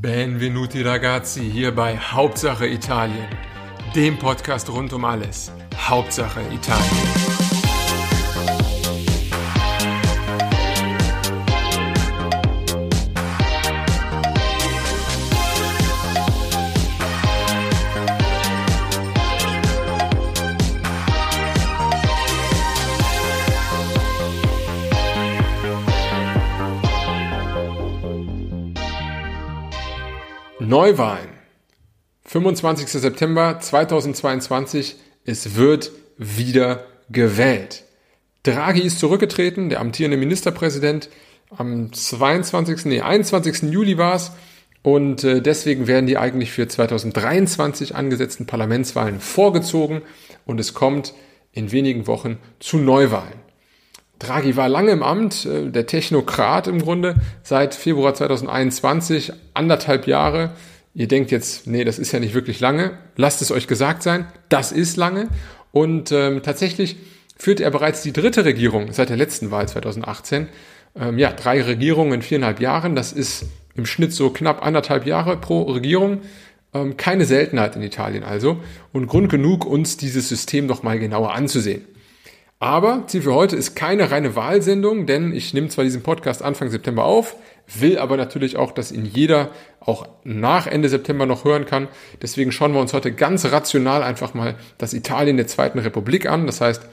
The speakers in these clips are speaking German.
Benvenuti ragazzi hier bei Hauptsache Italien, dem Podcast rund um alles. Hauptsache Italien. Neuwahlen. 25. September 2022. Es wird wieder gewählt. Draghi ist zurückgetreten, der amtierende Ministerpräsident. Am 22. Nee, 21. Juli war es. Und äh, deswegen werden die eigentlich für 2023 angesetzten Parlamentswahlen vorgezogen. Und es kommt in wenigen Wochen zu Neuwahlen. Draghi war lange im Amt, äh, der Technokrat im Grunde, seit Februar 2021, anderthalb Jahre. Ihr denkt jetzt, nee, das ist ja nicht wirklich lange. Lasst es euch gesagt sein, das ist lange. Und ähm, tatsächlich führt er bereits die dritte Regierung seit der letzten Wahl 2018. Ähm, ja, drei Regierungen in viereinhalb Jahren. Das ist im Schnitt so knapp anderthalb Jahre pro Regierung. Ähm, keine Seltenheit in Italien also. Und Grund genug, uns dieses System noch mal genauer anzusehen. Aber Ziel für heute ist keine reine Wahlsendung, denn ich nehme zwar diesen Podcast Anfang September auf, will aber natürlich auch, dass ihn jeder auch nach Ende September noch hören kann. Deswegen schauen wir uns heute ganz rational einfach mal das Italien der Zweiten Republik an. Das heißt,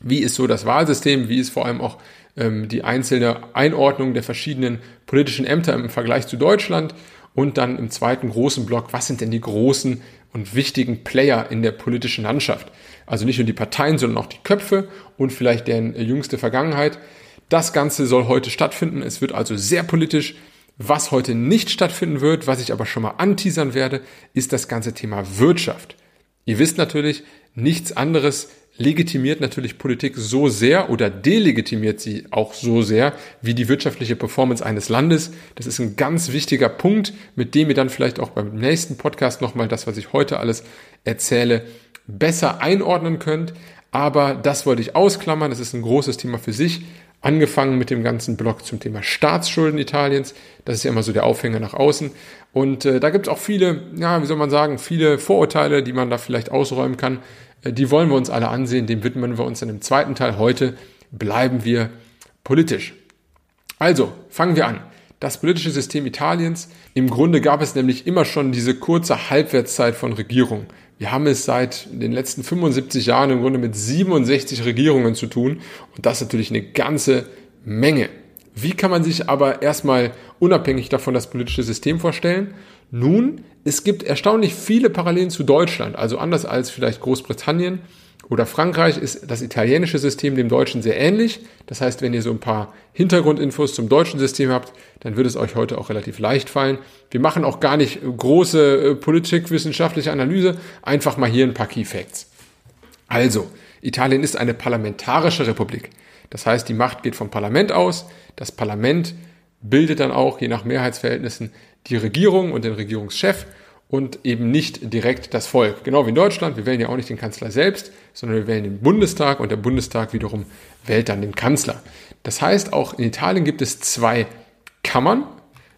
wie ist so das Wahlsystem, wie ist vor allem auch ähm, die einzelne Einordnung der verschiedenen politischen Ämter im Vergleich zu Deutschland und dann im zweiten großen Block, was sind denn die großen und wichtigen Player in der politischen Landschaft? Also nicht nur die Parteien, sondern auch die Köpfe und vielleicht deren jüngste Vergangenheit. Das Ganze soll heute stattfinden. Es wird also sehr politisch. Was heute nicht stattfinden wird, was ich aber schon mal anteasern werde, ist das ganze Thema Wirtschaft. Ihr wisst natürlich, nichts anderes legitimiert natürlich Politik so sehr oder delegitimiert sie auch so sehr wie die wirtschaftliche Performance eines Landes. Das ist ein ganz wichtiger Punkt, mit dem ihr dann vielleicht auch beim nächsten Podcast nochmal das, was ich heute alles erzähle, besser einordnen könnt. Aber das wollte ich ausklammern. Das ist ein großes Thema für sich. Angefangen mit dem ganzen Blog zum Thema Staatsschulden Italiens. Das ist ja immer so der Aufhänger nach außen. Und äh, da gibt es auch viele, ja, wie soll man sagen, viele Vorurteile, die man da vielleicht ausräumen kann. Äh, die wollen wir uns alle ansehen. Dem widmen wir uns in dem zweiten Teil. Heute bleiben wir politisch. Also, fangen wir an. Das politische System Italiens. Im Grunde gab es nämlich immer schon diese kurze Halbwertszeit von Regierungen. Wir haben es seit den letzten 75 Jahren im Grunde mit 67 Regierungen zu tun und das ist natürlich eine ganze Menge. Wie kann man sich aber erstmal unabhängig davon das politische System vorstellen? Nun, es gibt erstaunlich viele Parallelen zu Deutschland, also anders als vielleicht Großbritannien oder Frankreich ist das italienische System dem deutschen sehr ähnlich. Das heißt, wenn ihr so ein paar Hintergrundinfos zum deutschen System habt, dann wird es euch heute auch relativ leicht fallen. Wir machen auch gar nicht große äh, politikwissenschaftliche Analyse, einfach mal hier ein paar Key Facts. Also, Italien ist eine parlamentarische Republik. Das heißt, die Macht geht vom Parlament aus. Das Parlament bildet dann auch, je nach Mehrheitsverhältnissen, die Regierung und den Regierungschef und eben nicht direkt das Volk. Genau wie in Deutschland, wir wählen ja auch nicht den Kanzler selbst, sondern wir wählen den Bundestag und der Bundestag wiederum wählt dann den Kanzler. Das heißt, auch in Italien gibt es zwei Kammern,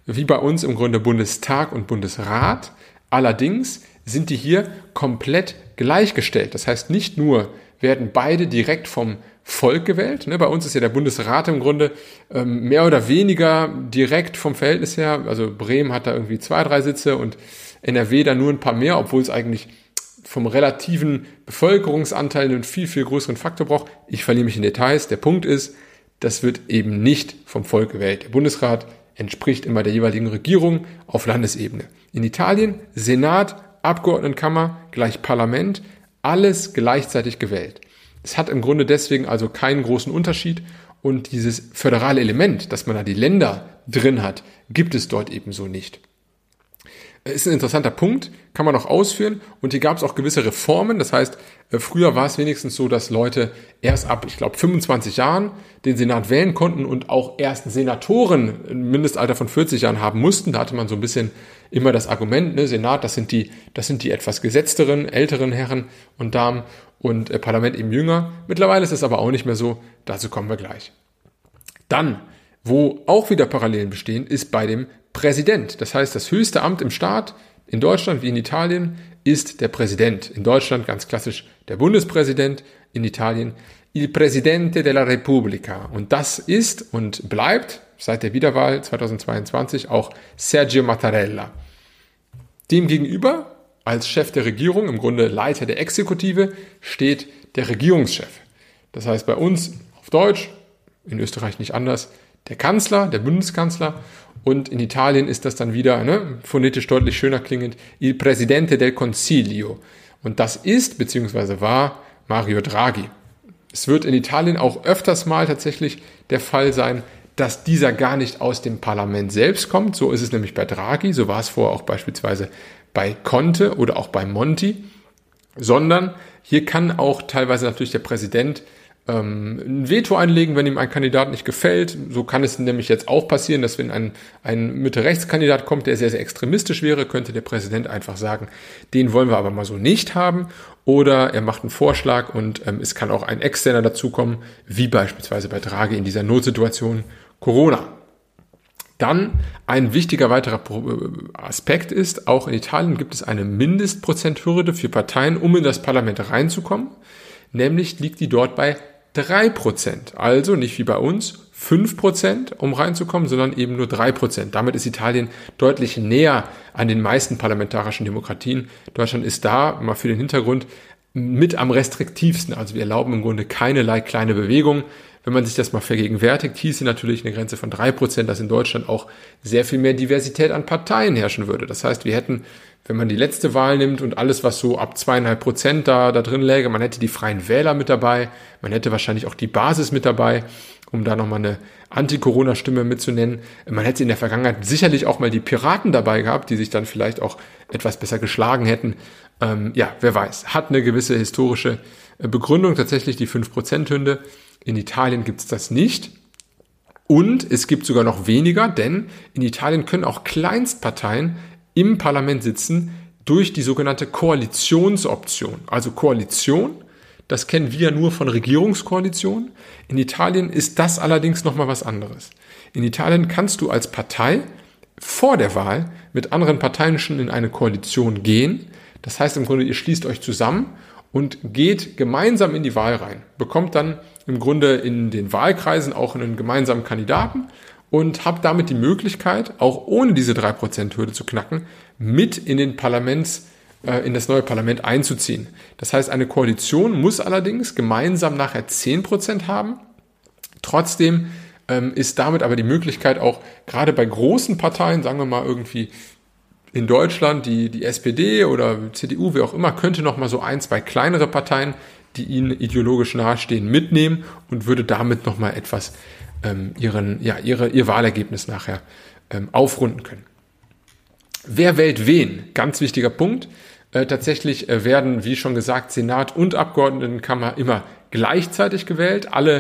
wie bei uns im Grunde Bundestag und Bundesrat. Allerdings sind die hier komplett gleichgestellt. Das heißt, nicht nur werden beide direkt vom Volk gewählt. Ne? Bei uns ist ja der Bundesrat im Grunde ähm, mehr oder weniger direkt vom Verhältnis her. Also Bremen hat da irgendwie zwei, drei Sitze und NRW da nur ein paar mehr, obwohl es eigentlich vom relativen Bevölkerungsanteil einen viel, viel größeren Faktor braucht. Ich verliere mich in Details. Der Punkt ist, das wird eben nicht vom Volk gewählt. Der Bundesrat entspricht immer der jeweiligen Regierung auf Landesebene. In Italien Senat, Abgeordnetenkammer gleich Parlament, alles gleichzeitig gewählt. Es hat im Grunde deswegen also keinen großen Unterschied und dieses föderale Element, dass man da die Länder drin hat, gibt es dort ebenso nicht. Ist ein interessanter Punkt, kann man auch ausführen. Und hier gab es auch gewisse Reformen. Das heißt, äh, früher war es wenigstens so, dass Leute erst ab, ich glaube, 25 Jahren den Senat wählen konnten und auch erst Senatoren ein Mindestalter von 40 Jahren haben mussten. Da hatte man so ein bisschen immer das Argument, ne, Senat, das sind die, das sind die etwas gesetzteren, älteren Herren und Damen und äh, Parlament eben jünger. Mittlerweile ist es aber auch nicht mehr so. Dazu kommen wir gleich. Dann Wo auch wieder Parallelen bestehen, ist bei dem Präsident. Das heißt, das höchste Amt im Staat in Deutschland wie in Italien ist der Präsident. In Deutschland ganz klassisch der Bundespräsident, in Italien il Presidente della Repubblica. Und das ist und bleibt seit der Wiederwahl 2022 auch Sergio Mattarella. Demgegenüber, als Chef der Regierung, im Grunde Leiter der Exekutive, steht der Regierungschef. Das heißt bei uns auf Deutsch, in Österreich nicht anders, der Kanzler, der Bundeskanzler und in Italien ist das dann wieder ne, phonetisch deutlich schöner klingend, il Presidente del Consiglio. Und das ist bzw. war Mario Draghi. Es wird in Italien auch öfters mal tatsächlich der Fall sein, dass dieser gar nicht aus dem Parlament selbst kommt. So ist es nämlich bei Draghi, so war es vorher auch beispielsweise bei Conte oder auch bei Monti, sondern hier kann auch teilweise natürlich der Präsident ähm, ein Veto einlegen, wenn ihm ein Kandidat nicht gefällt. So kann es nämlich jetzt auch passieren, dass wenn ein, ein Mitte-Rechts-Kandidat kommt, der sehr, sehr extremistisch wäre, könnte der Präsident einfach sagen, den wollen wir aber mal so nicht haben. Oder er macht einen Vorschlag und ähm, es kann auch ein Externer dazukommen, wie beispielsweise bei Draghi in dieser Notsituation Corona. Dann ein wichtiger weiterer äh, Aspekt ist, auch in Italien gibt es eine Mindestprozenthürde für Parteien, um in das Parlament reinzukommen. Nämlich liegt die dort bei 3%. Also nicht wie bei uns 5%, um reinzukommen, sondern eben nur 3%. Damit ist Italien deutlich näher an den meisten parlamentarischen Demokratien. Deutschland ist da, mal für den Hintergrund, mit am restriktivsten. Also wir erlauben im Grunde keinerlei kleine Bewegungen. Wenn man sich das mal vergegenwärtigt, hieße natürlich eine Grenze von drei Prozent, dass in Deutschland auch sehr viel mehr Diversität an Parteien herrschen würde. Das heißt, wir hätten, wenn man die letzte Wahl nimmt und alles, was so ab zweieinhalb Prozent da, da drin läge, man hätte die Freien Wähler mit dabei, man hätte wahrscheinlich auch die Basis mit dabei, um da nochmal eine Anti-Corona-Stimme mitzunennen. Man hätte in der Vergangenheit sicherlich auch mal die Piraten dabei gehabt, die sich dann vielleicht auch etwas besser geschlagen hätten. Ähm, ja, wer weiß. Hat eine gewisse historische äh, Begründung, tatsächlich die 5%-Hünde. In Italien gibt es das nicht. Und es gibt sogar noch weniger, denn in Italien können auch Kleinstparteien im Parlament sitzen durch die sogenannte Koalitionsoption. Also Koalition, das kennen wir nur von Regierungskoalitionen. In Italien ist das allerdings nochmal was anderes. In Italien kannst du als Partei vor der Wahl mit anderen Parteien schon in eine Koalition gehen. Das heißt im Grunde, ihr schließt euch zusammen und geht gemeinsam in die Wahl rein, bekommt dann im Grunde in den Wahlkreisen auch einen gemeinsamen Kandidaten und habt damit die Möglichkeit, auch ohne diese 3%-Hürde zu knacken, mit in den Parlaments, äh, in das neue Parlament einzuziehen. Das heißt, eine Koalition muss allerdings gemeinsam nachher 10% haben. Trotzdem ähm, ist damit aber die Möglichkeit auch gerade bei großen Parteien, sagen wir mal irgendwie in Deutschland, die, die SPD oder CDU, wie auch immer, könnte noch mal so ein, zwei kleinere Parteien, die ihnen ideologisch nahestehen, mitnehmen und würde damit noch mal etwas ähm, ihren, ja, ihre, ihr Wahlergebnis nachher ähm, aufrunden können. Wer wählt wen? Ganz wichtiger Punkt. Äh, tatsächlich äh, werden, wie schon gesagt, Senat und Abgeordnetenkammer immer gleichzeitig gewählt. Alle,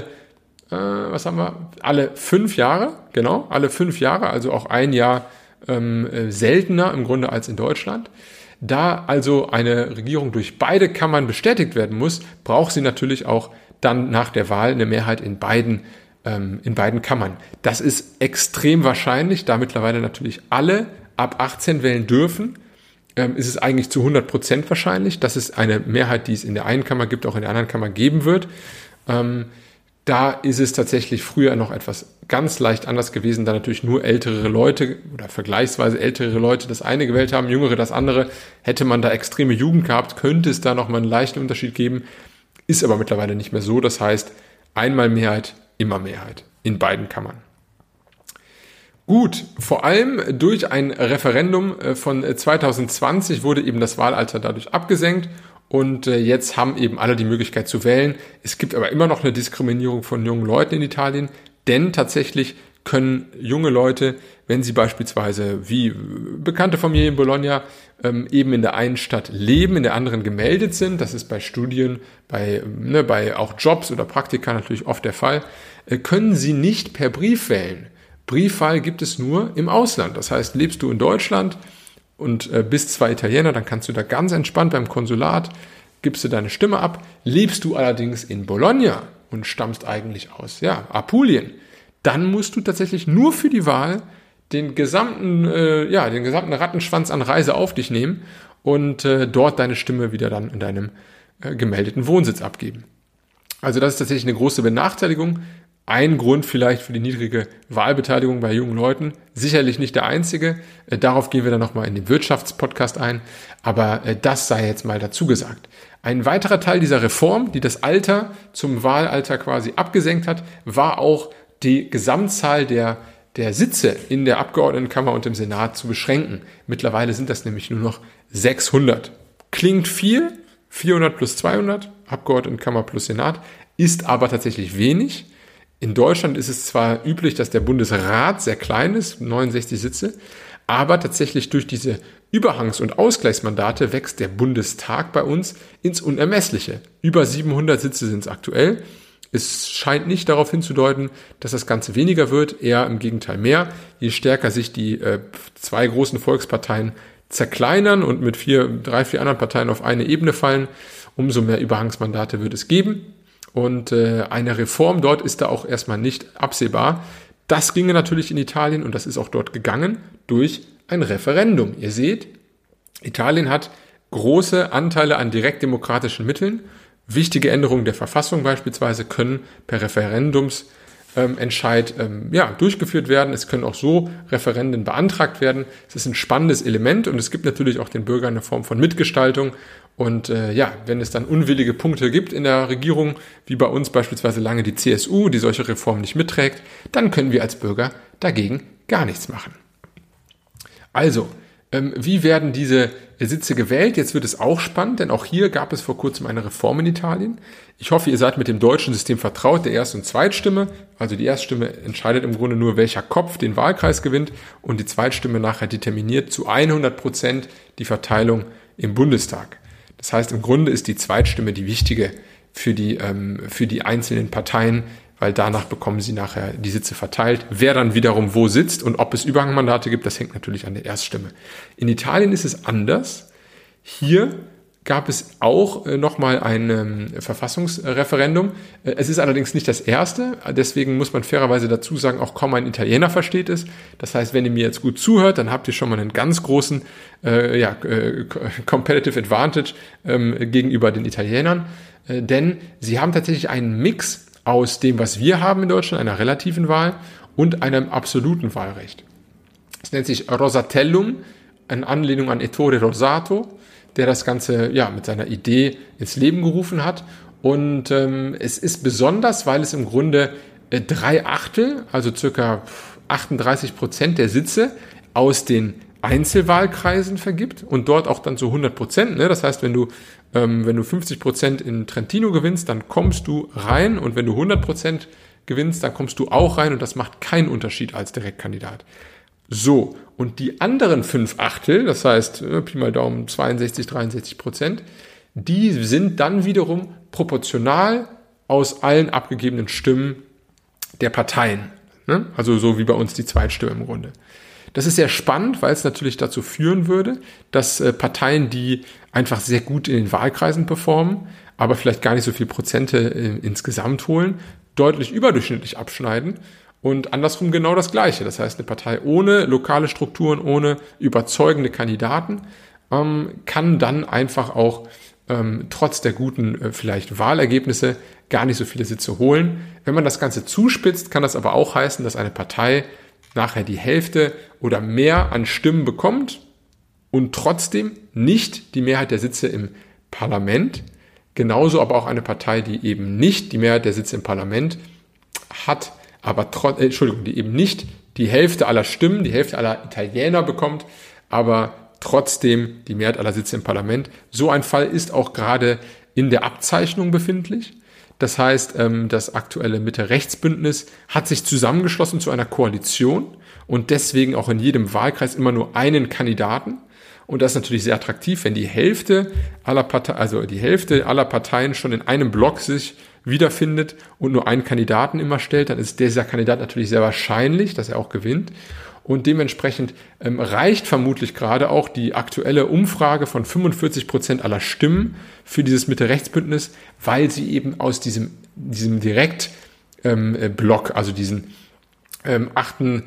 äh, was haben wir? Alle fünf Jahre, genau, alle fünf Jahre, also auch ein Jahr ähm, äh, seltener im Grunde als in Deutschland. Da also eine Regierung durch beide Kammern bestätigt werden muss, braucht sie natürlich auch dann nach der Wahl eine Mehrheit in beiden, ähm, in beiden Kammern. Das ist extrem wahrscheinlich, da mittlerweile natürlich alle ab 18 wählen dürfen, ähm, ist es eigentlich zu 100 Prozent wahrscheinlich, dass es eine Mehrheit, die es in der einen Kammer gibt, auch in der anderen Kammer geben wird. Ähm, da ist es tatsächlich früher noch etwas ganz leicht anders gewesen, da natürlich nur ältere Leute oder vergleichsweise ältere Leute das eine gewählt haben, jüngere das andere. Hätte man da extreme Jugend gehabt, könnte es da nochmal einen leichten Unterschied geben. Ist aber mittlerweile nicht mehr so. Das heißt, einmal Mehrheit, immer Mehrheit in beiden Kammern. Gut, vor allem durch ein Referendum äh, von 2020 wurde eben das Wahlalter dadurch abgesenkt und äh, jetzt haben eben alle die Möglichkeit zu wählen. Es gibt aber immer noch eine Diskriminierung von jungen Leuten in Italien, denn tatsächlich können junge Leute, wenn sie beispielsweise wie bekannte Familie in Bologna ähm, eben in der einen Stadt leben, in der anderen gemeldet sind, das ist bei Studien, bei, ne, bei auch Jobs oder Praktika natürlich oft der Fall, äh, können sie nicht per Brief wählen. Briefwahl gibt es nur im Ausland. Das heißt, lebst du in Deutschland, und äh, bist zwar Italiener, dann kannst du da ganz entspannt beim Konsulat, gibst du deine Stimme ab. Lebst du allerdings in Bologna und stammst eigentlich aus, ja, Apulien, dann musst du tatsächlich nur für die Wahl den gesamten, äh, ja, den gesamten Rattenschwanz an Reise auf dich nehmen und äh, dort deine Stimme wieder dann in deinem äh, gemeldeten Wohnsitz abgeben. Also das ist tatsächlich eine große Benachteiligung. Ein Grund vielleicht für die niedrige Wahlbeteiligung bei jungen Leuten. Sicherlich nicht der einzige. Äh, darauf gehen wir dann nochmal in den Wirtschaftspodcast ein. Aber äh, das sei jetzt mal dazu gesagt. Ein weiterer Teil dieser Reform, die das Alter zum Wahlalter quasi abgesenkt hat, war auch die Gesamtzahl der der Sitze in der Abgeordnetenkammer und im Senat zu beschränken. Mittlerweile sind das nämlich nur noch 600. Klingt viel, 400 plus 200, Abgeordnetenkammer plus Senat, ist aber tatsächlich wenig. In Deutschland ist es zwar üblich, dass der Bundesrat sehr klein ist, 69 Sitze, aber tatsächlich durch diese Überhangs- und Ausgleichsmandate wächst der Bundestag bei uns ins Unermessliche. Über 700 Sitze sind es aktuell. Es scheint nicht darauf hinzudeuten, dass das Ganze weniger wird, eher im Gegenteil mehr. Je stärker sich die äh, zwei großen Volksparteien zerkleinern und mit vier, drei, vier anderen Parteien auf eine Ebene fallen, umso mehr Überhangsmandate wird es geben. Und äh, eine Reform dort ist da auch erstmal nicht absehbar. Das ginge natürlich in Italien und das ist auch dort gegangen durch ein Referendum. Ihr seht, Italien hat große Anteile an direktdemokratischen Mitteln Wichtige Änderungen der Verfassung beispielsweise können per Referendumsentscheid ähm, ja, durchgeführt werden. Es können auch so Referenden beantragt werden. Es ist ein spannendes Element und es gibt natürlich auch den Bürgern eine Form von Mitgestaltung. Und äh, ja, wenn es dann unwillige Punkte gibt in der Regierung, wie bei uns beispielsweise lange die CSU, die solche Reformen nicht mitträgt, dann können wir als Bürger dagegen gar nichts machen. Also, ähm, wie werden diese Sitze gewählt? Jetzt wird es auch spannend, denn auch hier gab es vor kurzem eine Reform in Italien. Ich hoffe, ihr seid mit dem deutschen System vertraut, der Erst- und Zweitstimme. Also die Erststimme entscheidet im Grunde nur, welcher Kopf den Wahlkreis gewinnt und die Zweitstimme nachher determiniert zu 100 Prozent die Verteilung im Bundestag. Das heißt, im Grunde ist die Zweitstimme die wichtige für die, ähm, für die einzelnen Parteien, weil danach bekommen sie nachher die Sitze verteilt. Wer dann wiederum wo sitzt und ob es Überhangmandate gibt, das hängt natürlich an der Erststimme. In Italien ist es anders. Hier gab es auch äh, nochmal ein ähm, Verfassungsreferendum. Äh, es ist allerdings nicht das erste, deswegen muss man fairerweise dazu sagen, auch kaum ein Italiener versteht es. Das heißt, wenn ihr mir jetzt gut zuhört, dann habt ihr schon mal einen ganz großen äh, ja, äh, Competitive Advantage ähm, gegenüber den Italienern, denn sie haben tatsächlich einen Mix aus dem, was wir haben in Deutschland, einer relativen Wahl und einem absoluten Wahlrecht. Es nennt sich Rosatellum, eine Anlehnung an Ettore Rosato, der das Ganze ja mit seiner Idee ins Leben gerufen hat. Und ähm, es ist besonders, weil es im Grunde äh, drei Achtel, also circa 38 Prozent der Sitze aus den Einzelwahlkreisen vergibt und dort auch dann so 100 Prozent. Ne? Das heißt, wenn du, ähm, wenn du 50 Prozent in Trentino gewinnst, dann kommst du rein und wenn du 100 Prozent gewinnst, dann kommst du auch rein und das macht keinen Unterschied als Direktkandidat. So, und die anderen fünf Achtel, das heißt äh, Pi mal Daumen 62, 63 Prozent, die sind dann wiederum proportional aus allen abgegebenen Stimmen der Parteien. Ne? Also so wie bei uns die Zweitstimme im Grunde. Das ist sehr spannend, weil es natürlich dazu führen würde, dass äh, Parteien, die einfach sehr gut in den Wahlkreisen performen, aber vielleicht gar nicht so viel Prozente äh, insgesamt holen, deutlich überdurchschnittlich abschneiden und andersrum genau das Gleiche. Das heißt, eine Partei ohne lokale Strukturen, ohne überzeugende Kandidaten ähm, kann dann einfach auch ähm, trotz der guten äh, vielleicht Wahlergebnisse gar nicht so viele Sitze holen. Wenn man das Ganze zuspitzt, kann das aber auch heißen, dass eine Partei nachher die Hälfte oder mehr an Stimmen bekommt und trotzdem nicht die Mehrheit der Sitze im Parlament. Genauso aber auch eine Partei, die eben nicht die Mehrheit der Sitze im Parlament hat, aber trotz, äh, Entschuldigung, die eben nicht die Hälfte aller Stimmen, die Hälfte aller Italiener bekommt, aber trotzdem die Mehrheit aller Sitze im Parlament. So ein Fall ist auch gerade in der Abzeichnung befindlich. Das heißt, ähm, das aktuelle Mitte-Rechts-Bündnis hat sich zusammengeschlossen zu einer Koalition und deswegen auch in jedem Wahlkreis immer nur einen Kandidaten. Und das ist natürlich sehr attraktiv, wenn die Hälfte aller Parteien, also die Hälfte aller Parteien schon in einem Block sich wiederfindet und nur einen Kandidaten immer stellt, dann ist dieser Kandidat natürlich sehr wahrscheinlich, dass er auch gewinnt. Und dementsprechend ähm, reicht vermutlich gerade auch die aktuelle Umfrage von 45 Prozent aller Stimmen für dieses Mitte-Rechts-Bündnis, weil sie eben aus diesem, diesem Direktblock, ähm, äh, also diesen ähm, achten,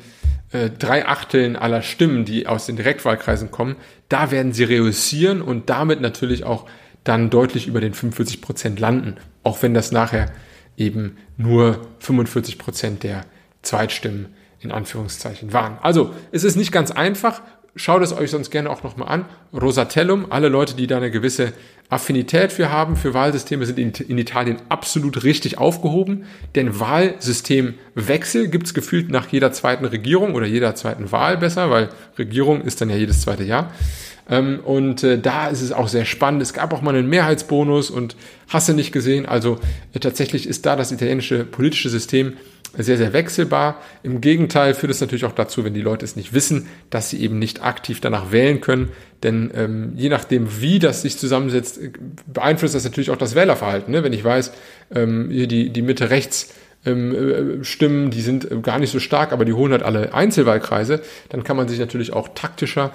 äh, drei Achteln aller Stimmen, die aus den Direktwahlkreisen kommen, da werden sie reüssieren und damit natürlich auch dann deutlich über den 45 Prozent landen, auch wenn das nachher eben nur 45 Prozent der Zweitstimmen in Anführungszeichen waren. Also es ist nicht ganz einfach. Schaut es euch sonst gerne auch nochmal an. Rosatellum, alle Leute, die da eine gewisse Affinität für haben, für Wahlsysteme, sind in, Italien absolut richtig aufgehoben. Denn Wahlsystemwechsel gibt es gefühlt nach jeder zweiten Regierung oder jeder zweiten Wahl besser, weil Regierung ist dann ja jedes zweite Jahr. Ähm, und äh, da ist es auch sehr spannend. Es gab auch mal einen Mehrheitsbonus und hast du nicht gesehen. Also äh, tatsächlich ist da das italienische politische System sehr, sehr wechselbar. Im Gegenteil führt es natürlich auch dazu, wenn die Leute es nicht wissen, dass sie eben nicht aktiv danach wählen können. Denn ähm, je nachdem, wie das sich zusammensetzt, beeinflusst das natürlich auch das Wählerverhalten. Ne? Wenn ich weiß, ähm, hier die, die Mitte-Rechts- ähm, äh, Stimmen, die sind äh, gar nicht so stark, aber die holen halt alle Einzelwahlkreise, dann kann man sich natürlich auch taktischer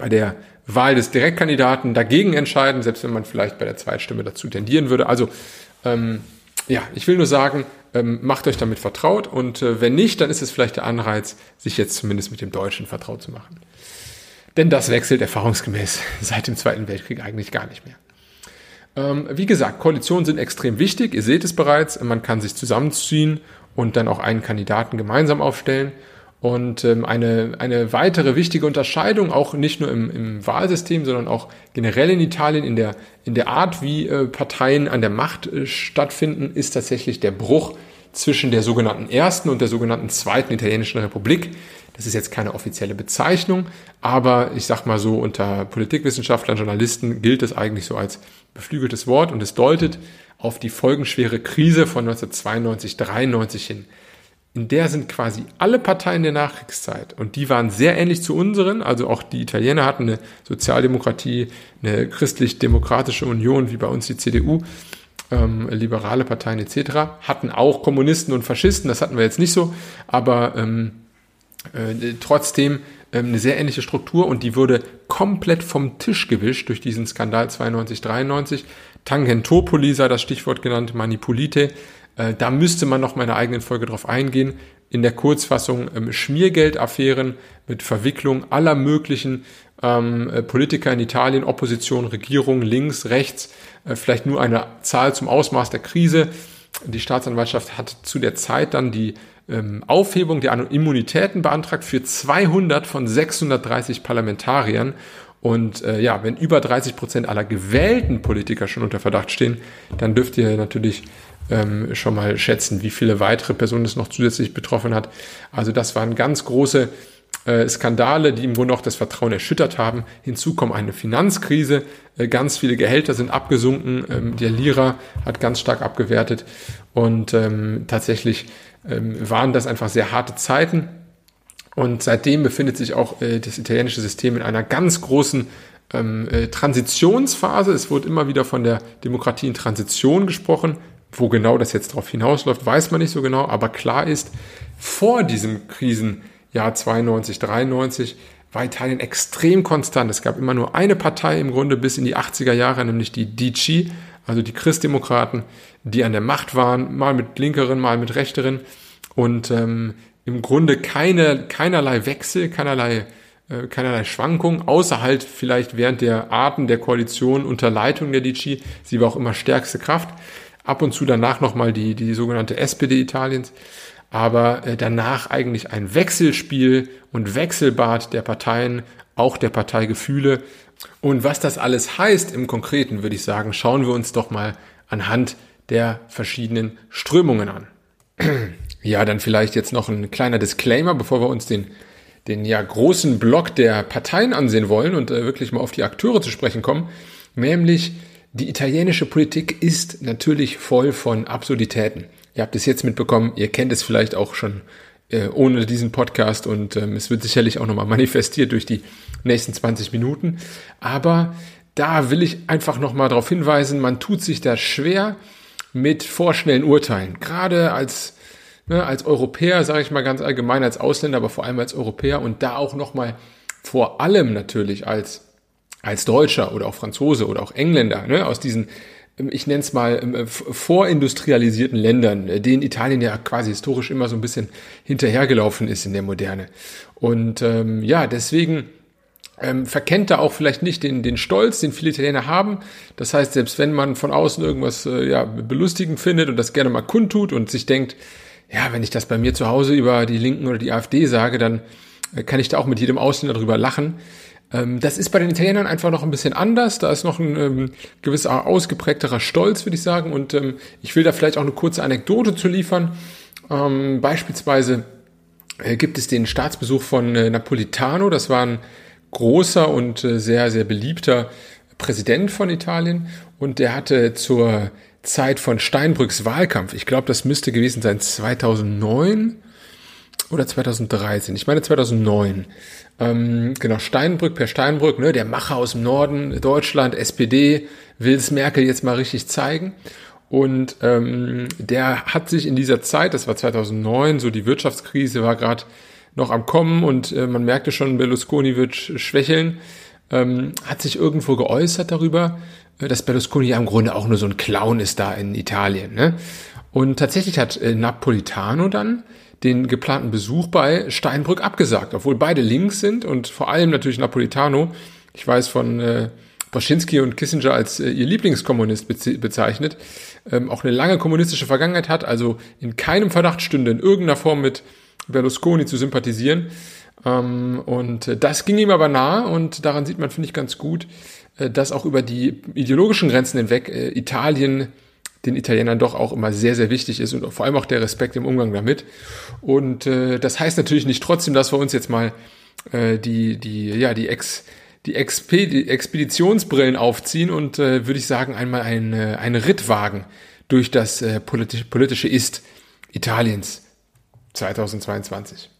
bei der Wahl des Direktkandidaten dagegen entscheiden, selbst wenn man vielleicht bei der Zweitstimme dazu tendieren würde. Also ähm, ja, ich will nur sagen, ähm, macht euch damit vertraut und äh, wenn nicht, dann ist es vielleicht der Anreiz, sich jetzt zumindest mit dem Deutschen vertraut zu machen. Denn das wechselt erfahrungsgemäß seit dem Zweiten Weltkrieg eigentlich gar nicht mehr. Ähm, wie gesagt, Koalitionen sind extrem wichtig. Ihr seht es bereits. Man kann sich zusammenziehen und dann auch einen Kandidaten gemeinsam aufstellen. Und ähm, eine, eine weitere wichtige Unterscheidung, auch nicht nur im, im Wahlsystem, sondern auch generell in Italien, in der, in der Art, wie äh, Parteien an der Macht äh, stattfinden, ist tatsächlich der Bruch zwischen der sogenannten ersten und der sogenannten zweiten italienischen Republik. Das ist jetzt keine offizielle Bezeichnung, aber ich sag mal so, unter Politikwissenschaftlern, Journalisten gilt es eigentlich so als beflügeltes Wort und es deutet auf die folgenschwere Krise von 1992, 93 hin in der sind quasi alle Parteien der Nachkriegszeit. Und die waren sehr ähnlich zu unseren, also auch die Italiener hatten eine Sozialdemokratie, eine christlich-demokratische Union wie bei uns die CDU, ähm, liberale Parteien etc., hatten auch Kommunisten und Faschisten, das hatten wir jetzt nicht so, aber ähm, äh, trotzdem ähm, eine sehr ähnliche Struktur. Und die wurde komplett vom Tisch gewischt durch diesen Skandal 92, 93. Tangentopoli sei das Stichwort genannt, Manipulite, äh, da müsste man noch einer eigenen Folge drauf eingehen. In der Kurzfassung ähm, Schmiergeldaffären mit Verwicklung aller möglichen ähm, äh, Politiker in Italien, Opposition, Regierung, links, rechts, äh, vielleicht nur eine Zahl zum Ausmaß der Krise. Die Staatsanwaltschaft hat zu der Zeit dann die ähm, Aufhebung der Immunitäten beantragt für 200 von 630 Parlamentariern. Und äh, ja, wenn über 30 Prozent aller gewählten Politiker schon unter Verdacht stehen, dann dürft ihr natürlich ähm, schon mal schätzen, wie viele weitere Personen es noch zusätzlich betroffen hat. Also das waren ganz große äh, Skandale, die im Grunde auch das Vertrauen erschüttert haben. Hinzu kommt eine Finanzkrise, äh, ganz viele Gehälter sind abgesunken, ähm, der Lira hat ganz stark abgewertet und ähm, tatsächlich ähm, waren das einfach sehr harte Zeiten. Und seitdem befindet sich auch äh, das italienische System in einer ganz großen ähm, äh, Transitionsphase. Es wurde immer wieder von der Demokratie in Transition gesprochen. Wo genau das jetzt darauf hinausläuft, weiß man nicht so genau, aber klar ist, vor diesem Krisenjahr 92, 93 war Italien extrem konstant. Es gab immer nur eine Partei im Grunde bis in die 80er Jahre, nämlich die DC, also die Christdemokraten, die an der Macht waren, mal mit linkeren, mal mit rechteren und ähm, im Grunde keine, keinerlei Wechsel, keinerlei, äh, keinerlei Schwankung, außer halt vielleicht während der Arten der Koalition unter Leitung der DC. Sie war auch immer stärkste Kraft ab und zu danach nochmal die, die sogenannte SPD Italiens, aber äh, danach eigentlich ein Wechselspiel und Wechselbad der Parteien, auch der Parteigefühle. Und was das alles heißt im Konkreten, würde ich sagen, schauen wir uns doch mal anhand der verschiedenen Strömungen an. Ja, dann vielleicht jetzt noch ein kleiner Disclaimer, bevor wir uns den, den ja großen Block der Parteien ansehen wollen und äh, wirklich mal auf die Akteure zu sprechen kommen. Nämlich die italienische Politik ist natürlich voll von Absurditäten. Ihr habt es jetzt mitbekommen, ihr kennt es vielleicht auch schon äh, ohne diesen Podcast und ähm, es wird sicherlich auch nochmal manifestiert durch die nächsten 20 Minuten. Aber da will ich einfach nochmal darauf hinweisen, man tut sich da schwer mit vorschnellen Urteilen. Gerade als, ne, als Europäer, sage ich mal ganz allgemein, als Ausländer, aber vor allem als Europäer und da auch nochmal vor allem natürlich als als Deutscher oder auch Franzose oder auch Engländer, ne, aus diesen ich nenne es mal, äh, vorindustrialisierten Ländern, äh, denen Italien ja quasi historisch immer so ein bisschen hinterhergelaufen ist in der Moderne. Und ähm, ja, deswegen ähm, verkennt da auch vielleicht nicht den, den Stolz, den viele Italiener haben. Das heißt, selbst wenn man von außen irgendwas äh, ja, belustigend findet und das gerne mal kundtut und sich denkt, ja, wenn ich das bei mir zu Hause über die Linken oder die AfD sage, dann äh, kann ich da auch mit jedem Ausländer drüber lachen. Ähm, das ist bei den Italienern einfach noch ein bisschen anders. Da ist noch ein ähm, gewisser ausgeprägterer Stolz, würde ich sagen. Und ähm, ich will da vielleicht auch eine kurze Anekdote zu liefern. Ähm, beispielsweise äh, gibt es den Staatsbesuch von äh, Napolitano. Das war ein großer und äh, sehr, sehr beliebter Präsident von Italien. Und der hatte zur Zeit von Steinbrücks Wahlkampf, ich glaube, das müsste gewesen sein 2009 oder 2013, ich meine 2009, ähm, genau, Steinbrück per Steinbrück, ne, der Macher aus dem Norden Deutschland, SPD, will es Merkel jetzt mal richtig zeigen. Und ähm, der hat sich in dieser Zeit, das war 2009, so die Wirtschaftskrise war gerade noch am Kommen und äh, man merkte schon, Berlusconi wird schwächeln, ähm, hat sich irgendwo geäußert darüber, äh, dass Berlusconi ja im Grunde auch nur so ein Clown ist da in Italien. Ne? Und tatsächlich hat äh, Napolitano dann den geplanten Besuch bei Steinbrück abgesagt, obwohl beide links sind und vor allem natürlich Napolitano, ich weiß von äh, Brzezinski und Kissinger als äh, ihr Lieblingskommunist bezeichnet, ähm, auch eine lange kommunistische Vergangenheit hat, also in keinem Verdacht stünde, in irgendeiner Form mit Berlusconi zu sympathisieren. Ähm, und äh, das ging ihm aber nahe und daran sieht man, finde ich, ganz gut, äh, dass auch über die ideologischen Grenzen hinweg äh, Italien den Italienern doch auch immer sehr, sehr wichtig ist und vor allem auch der Respekt im Umgang damit. Und äh, das heißt natürlich nicht trotzdem, dass wir uns jetzt mal äh, die, die, ja, die Ex, die, Expe die Expeditionsbrillen aufziehen und äh, würde ich sagen, einmal ein, äh, einen Ritt wagen durch das äh, politisch, politische Ist Italiens 2022.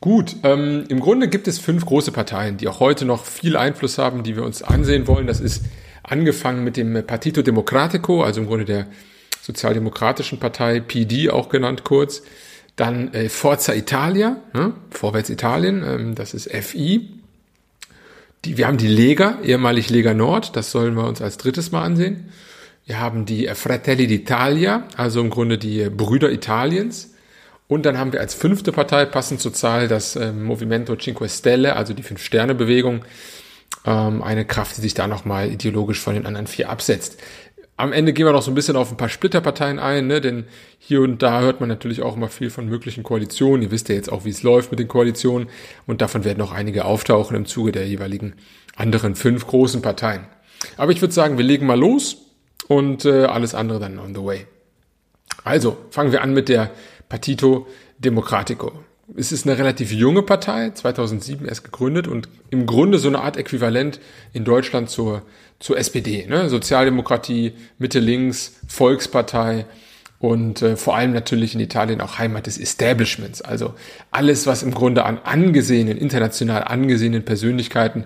Gut, ähm, im Grunde gibt es fünf große Parteien, die auch heute noch viel Einfluss haben, die wir uns ansehen wollen. Das ist angefangen mit dem Partito Democratico, also im Grunde der Sozialdemokratischen Partei, PD auch genannt kurz. Dann äh, Forza Italia, ne? Vorwärts Italien, ähm, das ist FI. Die, wir haben die Lega, ehemalig Lega Nord, das sollen wir uns als drittes mal ansehen. Wir haben die Fratelli d'Italia, also im Grunde die Brüder Italiens. Und dann haben wir als fünfte Partei, passend zur Zahl, das äh, Movimento Cinque Stelle, also die Fünf-Sterne-Bewegung, ähm, eine Kraft, die sich da nochmal ideologisch von den anderen vier absetzt. Am Ende gehen wir noch so ein bisschen auf ein paar Splitterparteien ein, ne? denn hier und da hört man natürlich auch immer viel von möglichen Koalitionen. Ihr wisst ja jetzt auch, wie es läuft mit den Koalitionen und davon werden noch einige auftauchen im Zuge der jeweiligen anderen fünf großen Parteien. Aber ich würde sagen, wir legen mal los und äh, alles andere dann on the way. Also fangen wir an mit der Partito Democratico es ist eine relativ junge Partei, 2007 erst gegründet und im Grunde so eine Art Äquivalent in Deutschland zur, zur SPD. Ne? Sozialdemokratie, Mitte links, Volkspartei und äh, vor allem natürlich in Italien auch Heimat des Establishments. Also alles, was im Grunde an angesehenen, international angesehenen Persönlichkeiten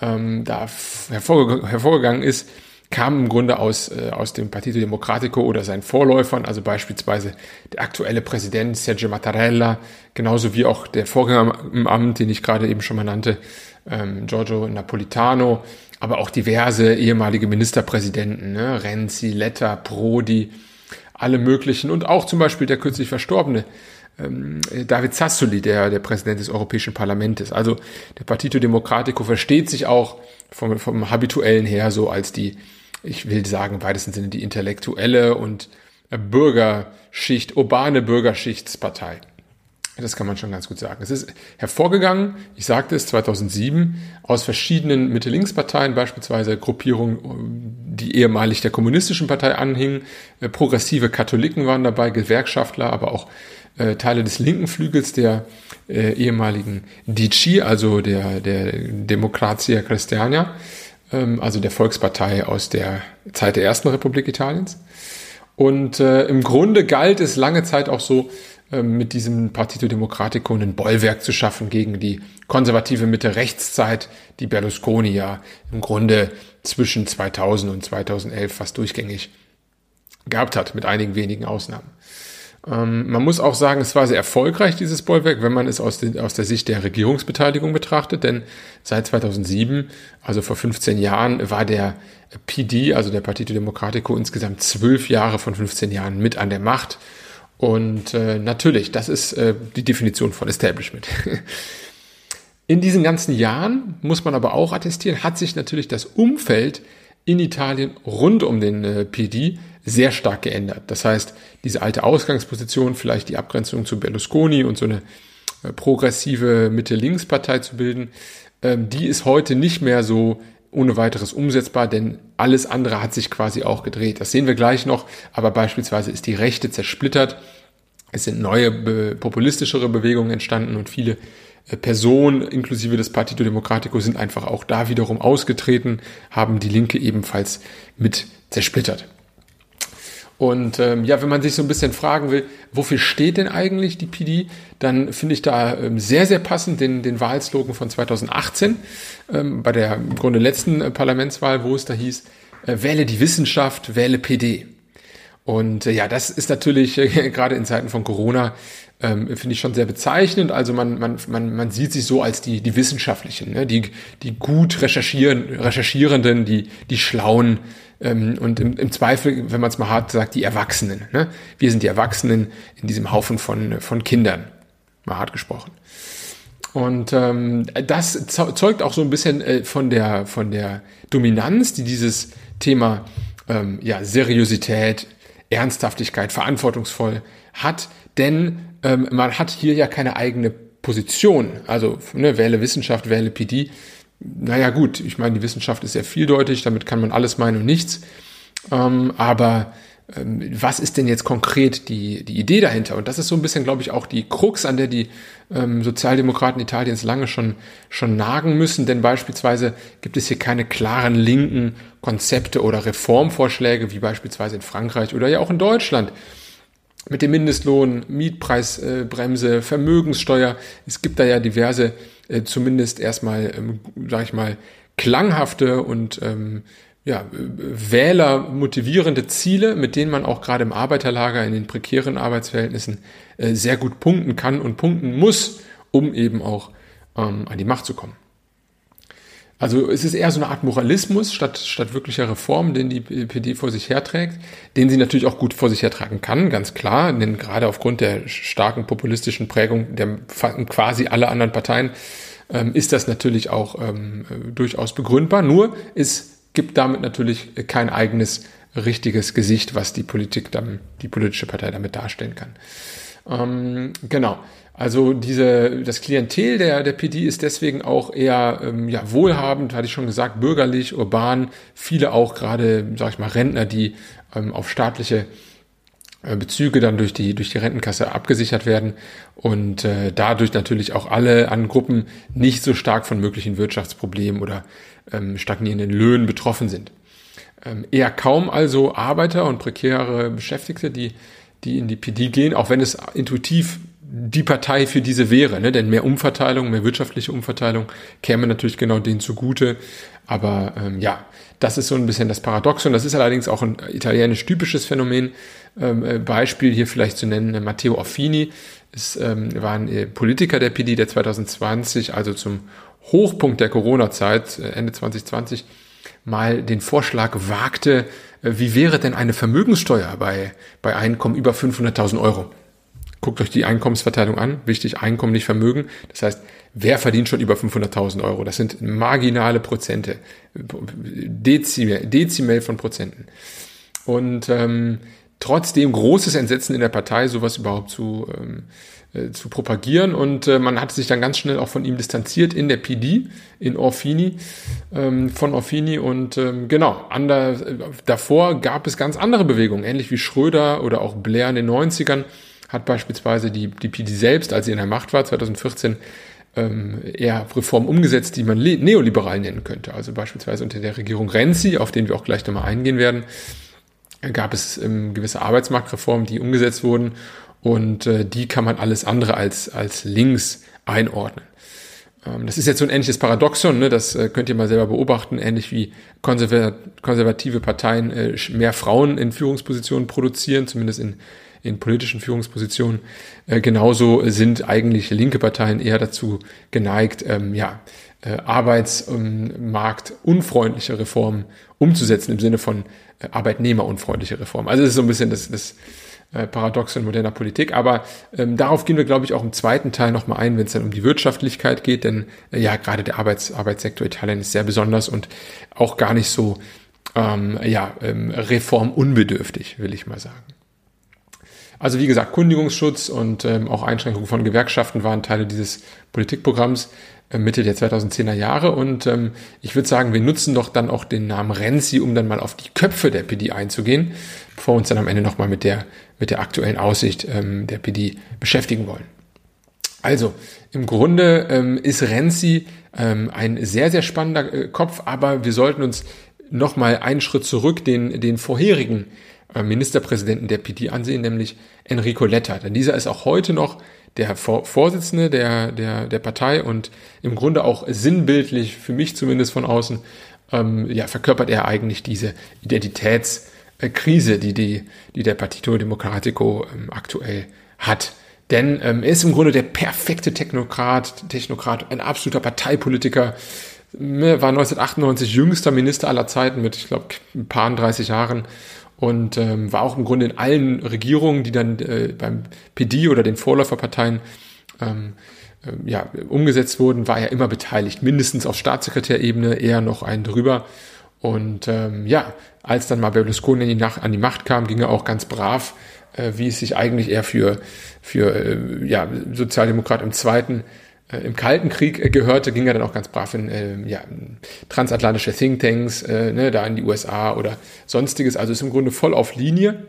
ähm, da hervorge hervorgegangen ist, kam im Grunde aus, äh, aus dem Partito Democratico oder seinen Vorläufern, also beispielsweise der aktuelle Präsident Sergio Mattarella, genauso wie auch der Vorgänger im Amt, den ich gerade eben schon mal nannte, ähm, Giorgio Napolitano, aber auch diverse ehemalige Ministerpräsidenten, ne, Renzi, Letta, Prodi, alle möglichen und auch zum Beispiel der kürzlich verstorbene ähm, David Sassoli, der, der Präsident des Europäischen Parlaments. Also der Partito Democratico versteht sich auch vom, vom Habituellen her so als die ich will sagen, im weitesten Sinne die intellektuelle und Bürgerschicht, urbane Bürgerschichtspartei. Das kann man schon ganz gut sagen. Es ist hervorgegangen, ich sagte es 2007, aus verschiedenen Mitte-Links-Parteien, beispielsweise Gruppierungen, die ehemalig der kommunistischen Partei anhingen. Äh, progressive Katholiken waren dabei, Gewerkschaftler, aber auch äh, Teile des linken Flügels der äh, ehemaligen DC, also der, der Democrazia Christiana ähm, also der Volkspartei aus der Zeit der Ersten Republik Italiens. Und äh, im Grunde galt es lange Zeit auch so, äh, mit diesem Partito Democratico ein Bollwerk zu schaffen gegen die konservative Mitte-Rechtszeit, die Berlusconi ja im Grunde zwischen 2000 und 2011 fast durchgängig gehabt hat, mit einigen wenigen Ausnahmen. Ähm, man muss auch sagen, es war sehr erfolgreich, dieses Bollwerk, wenn man es aus, den, aus der Sicht der Regierungsbeteiligung betrachtet, denn seit 2007, also vor 15 Jahren, war der PD, also der Partito Democratico, insgesamt zwölf Jahre von 15 Jahren mit an der Macht. Und äh, natürlich, das ist äh, die Definition von Establishment. In diesen ganzen Jahren, muss man aber auch attestieren, hat sich natürlich das Umfeld in Italien rund um den äh, PD sehr stark geändert. Das heißt, diese alte Ausgangsposition, vielleicht die Abgrenzung zu Berlusconi und so eine äh, progressive Mitte-Links-Partei zu bilden, ähm, die ist heute nicht mehr so ohne weiteres umsetzbar, denn alles andere hat sich quasi auch gedreht. Das sehen wir gleich noch, aber beispielsweise ist die Rechte zersplittert. Es sind neue populistischere Bewegungen entstanden und viele äh, Personen inklusive des Partito Democratico sind einfach auch da wiederum ausgetreten, haben die Linke ebenfalls mit zersplittert. Und ähm, ja, wenn man sich so ein bisschen fragen will, wofür steht denn eigentlich die PD, dann finde ich da ähm, sehr, sehr passend den, den Wahlslogan von 2018 ähm, bei der im Grunde letzten äh, Parlamentswahl, wo es da hieß, äh, wähle die Wissenschaft, wähle PD. Und äh, ja, das ist natürlich äh, gerade in Zeiten von Corona ähm, finde ich schon sehr bezeichnend. Also man, man, man, man sieht sich so als die, die Wissenschaftlichen, ne? die, die gut recherchieren, Recherchierenden, die, die Schlauen ähm, und im, im Zweifel, wenn man es mal hart sagt, die Erwachsenen. Ne? Wir sind die Erwachsenen in diesem Haufen von, von Kindern, mal hart gesprochen. Und ähm, das zeugt auch so ein bisschen äh, von, der, von der Dominanz, die dieses Thema ähm, ja, Seriosität, Ernsthaftigkeit, verantwortungsvoll hat, denn ähm, man hat hier ja keine eigene Position. Also ne, wähle Wissenschaft, wähle PD. Naja gut, ich meine, die Wissenschaft ist sehr vieldeutig, damit kann man alles meinen und nichts. Ähm, aber ähm, was ist denn jetzt konkret die, die Idee dahinter? Und das ist so ein bisschen, glaube ich, auch die Krux, an der die ähm, Sozialdemokraten Italiens lange schon, schon nagen müssen. Denn beispielsweise gibt es hier keine klaren linken Konzepte oder Reformvorschläge, wie beispielsweise in Frankreich oder ja auch in Deutschland mit dem Mindestlohn, Mietpreisbremse, Vermögenssteuer. Es gibt da ja diverse, äh, zumindest erstmal, ähm, sag ich mal, klanghafte und ähm, ja, Wähler motivierende Ziele, mit denen man auch gerade im Arbeiterlager in den prekären Arbeitsverhältnissen äh, sehr gut punkten kann und punkten muss, um eben auch ähm, an die Macht zu kommen. Also es ist eher so eine Art Moralismus statt, statt wirklicher Reform, den die PD vor sich herträgt, den sie natürlich auch gut vor sich hertragen kann, ganz klar, denn gerade aufgrund der starken populistischen Prägung der quasi aller anderen Parteien ähm, ist das natürlich auch ähm, durchaus begründbar. Nur es gibt damit natürlich kein eigenes richtiges Gesicht, was die Politik dann, die politische Partei damit darstellen kann. Ähm, genau. Also diese, das Klientel der, der PD ist deswegen auch eher ähm, ja, wohlhabend, hatte ich schon gesagt, bürgerlich, urban, viele auch gerade, sag ich mal, Rentner, die ähm, auf staatliche äh, Bezüge dann durch die, durch die Rentenkasse abgesichert werden und äh, dadurch natürlich auch alle an Gruppen nicht so stark von möglichen Wirtschaftsproblemen oder ähm, stagnierenden Löhnen betroffen sind. Ähm, eher kaum also Arbeiter und prekäre Beschäftigte, die, die in die PD gehen, auch wenn es intuitiv die Partei für diese wäre, ne? denn mehr Umverteilung, mehr wirtschaftliche Umverteilung käme natürlich genau denen zugute. Aber ähm, ja, das ist so ein bisschen das Paradoxon. Das ist allerdings auch ein italienisch typisches Phänomen. Ähm, äh, Beispiel hier vielleicht zu nennen, Matteo Offini ist, ähm, war ein äh, Politiker der PD, der 2020, also zum Hochpunkt der Corona-Zeit, äh, Ende 2020, mal den Vorschlag wagte, äh, wie wäre denn eine Vermögenssteuer bei, bei Einkommen über 500.000 Euro? Guckt euch die Einkommensverteilung an. Wichtig, Einkommen, nicht Vermögen. Das heißt, wer verdient schon über 500.000 Euro? Das sind marginale Prozente. Dezimell, Dezimell von Prozenten. Und ähm, trotzdem großes Entsetzen in der Partei, sowas überhaupt zu, ähm, äh, zu propagieren. Und äh, man hat sich dann ganz schnell auch von ihm distanziert in der PD, in Orfini, ähm, von Orfini. Und ähm, genau, ander, äh, davor gab es ganz andere Bewegungen, ähnlich wie Schröder oder auch Blair in den 90ern hat beispielsweise die, die PD selbst, als sie in der Macht war, 2014, ähm, eher Reformen umgesetzt, die man neoliberal nennen könnte. Also beispielsweise unter der Regierung Renzi, auf den wir auch gleich nochmal eingehen werden, gab es ähm, gewisse Arbeitsmarktreformen, die umgesetzt wurden und äh, die kann man alles andere als, als links einordnen. Ähm, das ist jetzt so ein ähnliches Paradoxon, ne? das äh, könnt ihr mal selber beobachten, ähnlich wie konservative Parteien äh, mehr Frauen in Führungspositionen produzieren, zumindest in in politischen Führungspositionen. Äh, genauso sind eigentlich linke Parteien eher dazu geneigt, ähm, ja, äh, arbeitsmarktunfreundliche Reformen umzusetzen im Sinne von äh, arbeitnehmerunfreundliche Reformen. Also es ist so ein bisschen das, das äh, in moderner Politik. Aber ähm, darauf gehen wir, glaube ich, auch im zweiten Teil nochmal ein, wenn es dann um die Wirtschaftlichkeit geht. Denn äh, ja, gerade der Arbeits Arbeitssektor Italien ist sehr besonders und auch gar nicht so ähm, ja, ähm, reformunbedürftig, will ich mal sagen. Also wie gesagt, Kundigungsschutz und ähm, auch Einschränkungen von Gewerkschaften waren Teile dieses Politikprogramms. Äh, Mitte der 2010er Jahre. Und ähm, ich würde sagen, wir nutzen doch dann auch den Namen Renzi, um dann mal auf die Köpfe der PD einzugehen, bevor wir uns dann am Ende nochmal mit der, mit der aktuellen Aussicht ähm, der PD beschäftigen wollen. Also, im Grunde ähm, ist Renzi ähm, ein sehr, sehr spannender äh, Kopf, aber wir sollten uns nochmal einen Schritt zurück den, den vorherigen äh, Ministerpräsidenten der PD ansehen, nämlich Enrico Letta. Denn dieser ist auch heute noch der Vorsitzende der, der, der Partei und im Grunde auch sinnbildlich, für mich zumindest von außen, ähm, ja, verkörpert er eigentlich diese Identitätskrise, die, die, die der Partito Democratico ähm, aktuell hat. Denn ähm, er ist im Grunde der perfekte Technokrat, Technokrat, ein absoluter Parteipolitiker, ne, war 1998 jüngster Minister aller Zeiten mit, ich glaube, ein paar 30 Jahren und ähm, war auch im Grunde in allen Regierungen, die dann äh, beim PD oder den Vorläuferparteien ähm, äh, ja, umgesetzt wurden, war er immer beteiligt, mindestens auf Staatssekretärebene, eher noch einen drüber. Und ähm, ja, als dann mal Berlusconi an die, Nacht, an die Macht kam, ging er auch ganz brav, äh, wie es sich eigentlich eher für, für äh, ja, Sozialdemokrat im zweiten äh, im Kalten Krieg äh, gehörte, ging er dann auch ganz brav in äh, ja, transatlantische Thinktanks, äh, ne, da in die USA oder sonstiges. Also ist im Grunde voll auf Linie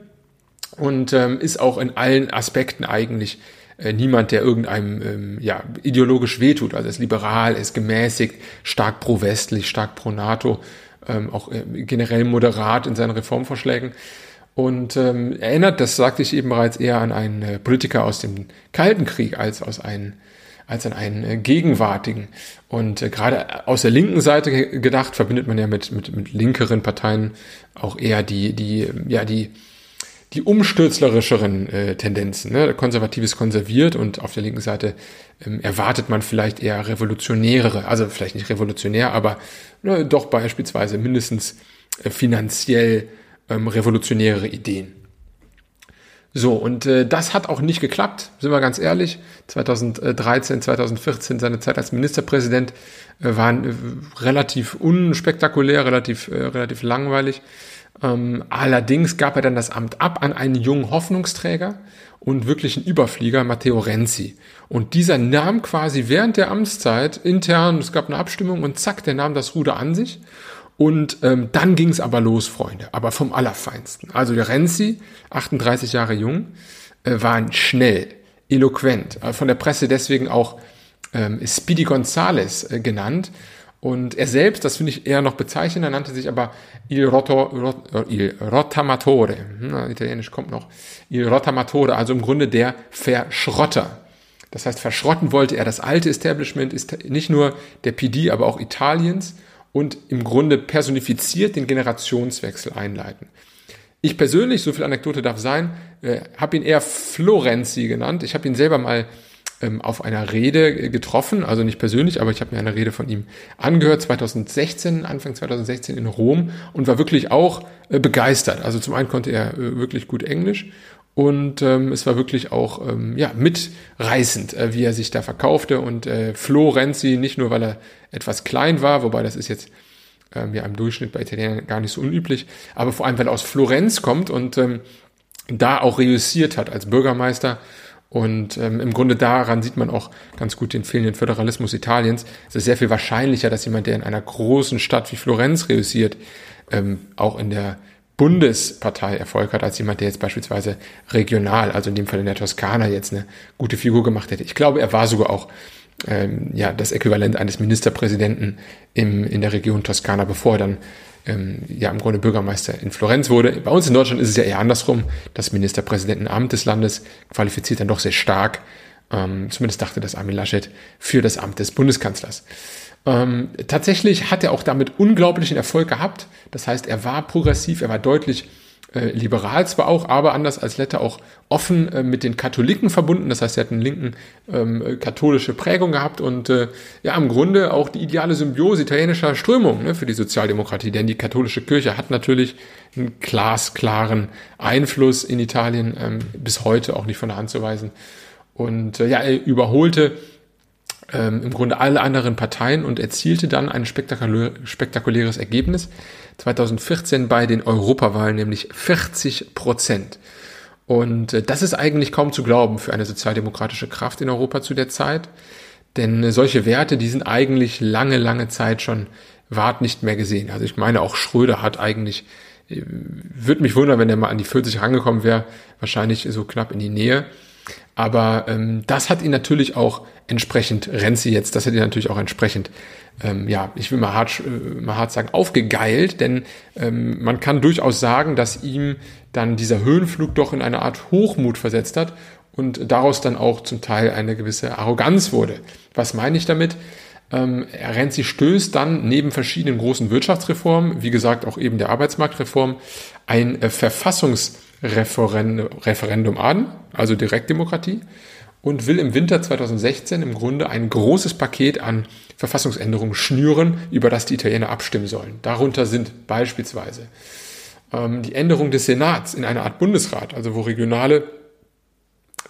und ähm, ist auch in allen Aspekten eigentlich äh, niemand, der irgendeinem ähm, ja, ideologisch wehtut. Also ist liberal, ist gemäßigt, stark pro-westlich, stark pro-NATO, ähm, auch äh, generell moderat in seinen Reformvorschlägen. Und ähm, erinnert, das sagte ich eben bereits, eher an einen äh, Politiker aus dem Kalten Krieg als aus einem als an einen äh, gegenwärtigen. Und äh, gerade aus der linken Seite gedacht, verbindet man ja mit, mit, mit linkeren Parteien auch eher die, die, ja, die, die umstürzlerischeren äh, Tendenzen. Ne? Konservatives konserviert und auf der linken Seite ähm, erwartet man vielleicht eher revolutionärere, also vielleicht nicht revolutionär, aber ne, doch beispielsweise mindestens äh, finanziell ähm, revolutionäre Ideen. So, und äh, das hat auch nicht geklappt, sind wir ganz ehrlich. 2013, 2014, seine Zeit als Ministerpräsident äh, waren äh, relativ unspektakulär, relativ, äh, relativ langweilig. Ähm, allerdings gab er dann das Amt ab an einen jungen Hoffnungsträger und wirklichen Überflieger, Matteo Renzi. Und dieser nahm quasi während der Amtszeit intern, es gab eine Abstimmung und zack, der nahm das Ruder an sich und ähm, dann ging es aber los, Freunde, aber vom Allerfeinsten. Also der Renzi, 38 Jahre jung, äh, war schnell, eloquent, äh, von der Presse deswegen auch ähm, Speedy Gonzales äh, genannt. Und er selbst, das finde ich eher noch bezeichnender, nannte sich aber Il, Rotto, Rot, äh, Il Rottamatore. Hm, Italienisch kommt noch. Il Rottamatore, also im Grunde der Verschrotter. Das heißt, verschrotten wollte er das alte Establishment, ist nicht nur der PD, aber auch Italiens und im Grunde personifiziert den Generationswechsel einleiten. Ich persönlich, so viel Anekdote darf sein, äh, habe ihn eher Florenzi genannt. Ich habe ihn selber mal ähm, auf einer Rede getroffen, also nicht persönlich, aber ich habe mir eine Rede von ihm angehört, 2016, Anfang 2016 in Rom und war wirklich auch äh, begeistert. Also zum einen konnte er äh, wirklich gut Englisch und ähm, es war wirklich auch ähm, ja, mitreißend, äh, wie er sich da verkaufte. Und äh, Flo Renzi, nicht nur weil er etwas klein war, wobei das ist jetzt ähm, ja im Durchschnitt bei Italienern gar nicht so unüblich, aber vor allem, weil er aus Florenz kommt und ähm, da auch reüssiert hat als Bürgermeister. Und ähm, im Grunde daran sieht man auch ganz gut den fehlenden Föderalismus Italiens. Es ist sehr viel wahrscheinlicher, dass jemand, der in einer großen Stadt wie Florenz reüssiert, ähm, auch in der Bundespartei Erfolg hat, als jemand, der jetzt beispielsweise regional, also in dem Fall in der Toskana, jetzt eine gute Figur gemacht hätte. Ich glaube, er war sogar auch ähm, ja, das Äquivalent eines Ministerpräsidenten im, in der Region Toskana, bevor er dann ähm, ja im Grunde Bürgermeister in Florenz wurde. Bei uns in Deutschland ist es ja eher andersrum. Das Ministerpräsidentenamt des Landes qualifiziert dann doch sehr stark, ähm, zumindest dachte das Armin Laschet, für das Amt des Bundeskanzlers. Ähm, tatsächlich hat er auch damit unglaublichen Erfolg gehabt. Das heißt, er war progressiv, er war deutlich äh, liberal zwar auch, aber anders als Letta auch offen äh, mit den Katholiken verbunden. Das heißt, er hat einen linken ähm, katholische Prägung gehabt und äh, ja, im Grunde auch die ideale Symbiose italienischer Strömung ne, für die Sozialdemokratie. Denn die katholische Kirche hat natürlich einen glasklaren Einfluss in Italien, ähm, bis heute auch nicht von der Hand zu weisen. Und äh, ja, er überholte ähm, im Grunde alle anderen Parteien und erzielte dann ein spektakulär, spektakuläres Ergebnis 2014 bei den Europawahlen, nämlich 40 Prozent. Und äh, das ist eigentlich kaum zu glauben für eine sozialdemokratische Kraft in Europa zu der Zeit. Denn äh, solche Werte, die sind eigentlich lange, lange Zeit schon wart nicht mehr gesehen. Also ich meine, auch Schröder hat eigentlich, äh, würde mich wundern, wenn er mal an die 40 rangekommen wäre, wahrscheinlich so knapp in die Nähe. Aber ähm, das hat ihn natürlich auch entsprechend, Renzi jetzt, das hat ihn natürlich auch entsprechend, ähm, ja, ich will mal hart, äh, mal hart sagen, aufgegeilt, denn ähm, man kann durchaus sagen, dass ihm dann dieser Höhenflug doch in eine Art Hochmut versetzt hat und daraus dann auch zum Teil eine gewisse Arroganz wurde. Was meine ich damit? Ähm, Renzi stößt dann neben verschiedenen großen Wirtschaftsreformen, wie gesagt auch eben der Arbeitsmarktreform, ein äh, Verfassungs- Referendum an, also Direktdemokratie, und will im Winter 2016 im Grunde ein großes Paket an Verfassungsänderungen schnüren, über das die Italiener abstimmen sollen. Darunter sind beispielsweise ähm, die Änderung des Senats in eine Art Bundesrat, also wo regionale,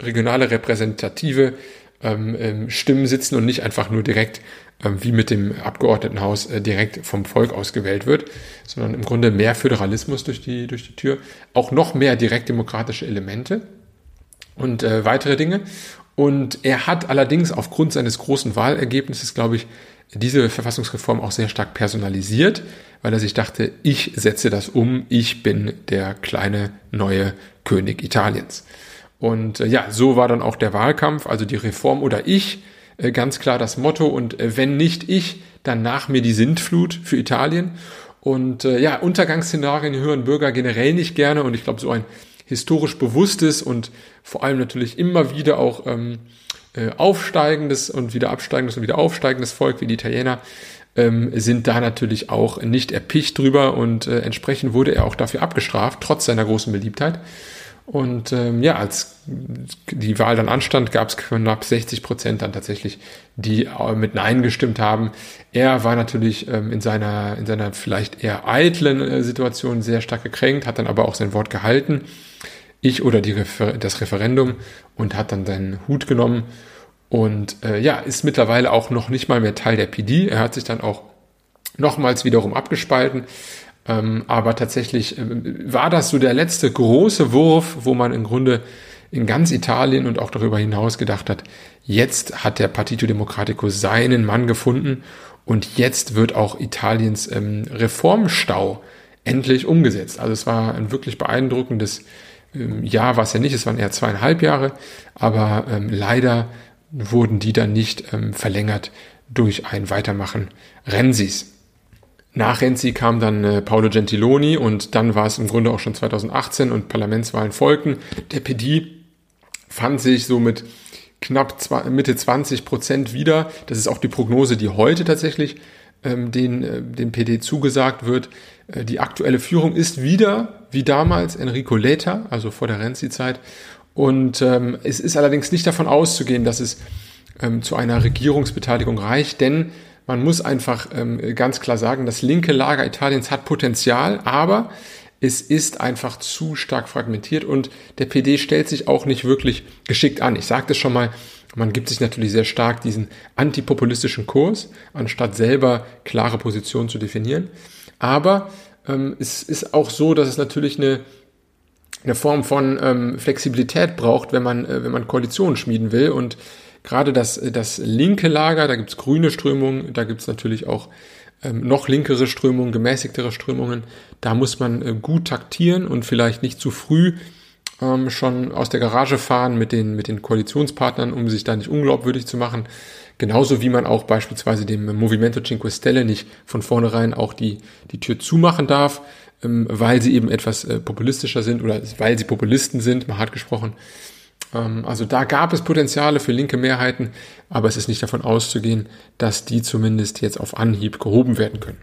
regionale repräsentative ähm, ähm, Stimmen sitzen und nicht einfach nur direkt wie mit dem Abgeordnetenhaus äh, direkt vom Volk ausgewählt wird, sondern im Grunde mehr Föderalismus durch die, durch die Tür, auch noch mehr direktdemokratische Elemente und äh, weitere Dinge. Und er hat allerdings aufgrund seines großen Wahlergebnisses, glaube ich, diese Verfassungsreform auch sehr stark personalisiert, weil er sich dachte, ich setze das um, ich bin der kleine neue König Italiens. Und äh, ja, so war dann auch der Wahlkampf, also die Reform oder ich, ganz klar das Motto. Und äh, wenn nicht ich, dann nach mir die Sintflut für Italien. Und äh, ja, Untergangsszenarien hören Bürger generell nicht gerne. Und ich glaube, so ein historisch bewusstes und vor allem natürlich immer wieder auch ähm, äh, aufsteigendes und wieder absteigendes und wieder aufsteigendes Volk wie die Italiener ähm, sind da natürlich auch nicht erpicht drüber und äh, entsprechend wurde er auch dafür abgestraft, trotz seiner großen Beliebtheit. Und ähm, ja, als die Wahl dann anstand, gab es knapp 60 Prozent dann tatsächlich, die äh, mit Nein gestimmt haben. Er war natürlich ähm, in seiner in seiner vielleicht eher eitlen äh, Situation sehr stark gekränkt, hat dann aber auch sein Wort gehalten. Ich oder die Refer das Referendum und hat dann seinen Hut genommen und äh, ja, ist mittlerweile auch noch nicht mal mehr Teil der PD. Er hat sich dann auch nochmals wiederum abgespalten. Ähm, aber tatsächlich äh, war das so der letzte große Wurf, wo man im Grunde in ganz Italien und auch darüber hinaus gedacht hat, jetzt hat der Partito Democratico seinen Mann gefunden und jetzt wird auch Italiens ähm, Reformstau endlich umgesetzt. Also es war ein wirklich beeindruckendes ähm, Jahr, war es ja nicht, es waren eher zweieinhalb Jahre, aber ähm, leider wurden die dann nicht ähm, verlängert durch ein Weitermachen Rensis. Nach Renzi kam dann äh, Paolo Gentiloni und dann war es im Grunde auch schon 2018 und Parlamentswahlen folgten. Der PD fand sich so mit knapp zwei, Mitte 20 Prozent wieder. Das ist auch die Prognose, die heute tatsächlich ähm, den, äh, dem PD zugesagt wird. Äh, die aktuelle Führung ist wieder, wie damals, Enrico Leta, also vor der Renzi-Zeit. Und ähm, es ist allerdings nicht davon auszugehen, dass es ähm, zu einer Regierungsbeteiligung reicht, denn man muss einfach ähm, ganz klar sagen, das linke Lager Italiens hat Potenzial, aber es ist einfach zu stark fragmentiert und der PD stellt sich auch nicht wirklich geschickt an. Ich sagte schon mal, man gibt sich natürlich sehr stark diesen antipopulistischen Kurs, anstatt selber klare Positionen zu definieren. Aber ähm, es ist auch so, dass es natürlich eine, eine Form von ähm, Flexibilität braucht, wenn man, äh, wenn man Koalitionen schmieden will und gerade das, das linke Lager, da gibt's grüne Strömungen, da gibt's natürlich auch ähm, noch linkere Strömungen, gemäßigtere Strömungen. Da muss man äh, gut taktieren und vielleicht nicht zu früh ähm, schon aus der Garage fahren mit den, mit den Koalitionspartnern, um sich da nicht unglaubwürdig zu machen. Genauso wie man auch beispielsweise dem Movimento Cinque Stelle nicht von vornherein auch die, die Tür zumachen darf, ähm, weil sie eben etwas äh, populistischer sind oder weil sie Populisten sind, mal hart gesprochen. Ähm, also da gab es Potenziale für linke Mehrheiten, aber es ist nicht davon auszugehen, dass die zumindest jetzt auf Anhieb gehoben werden können.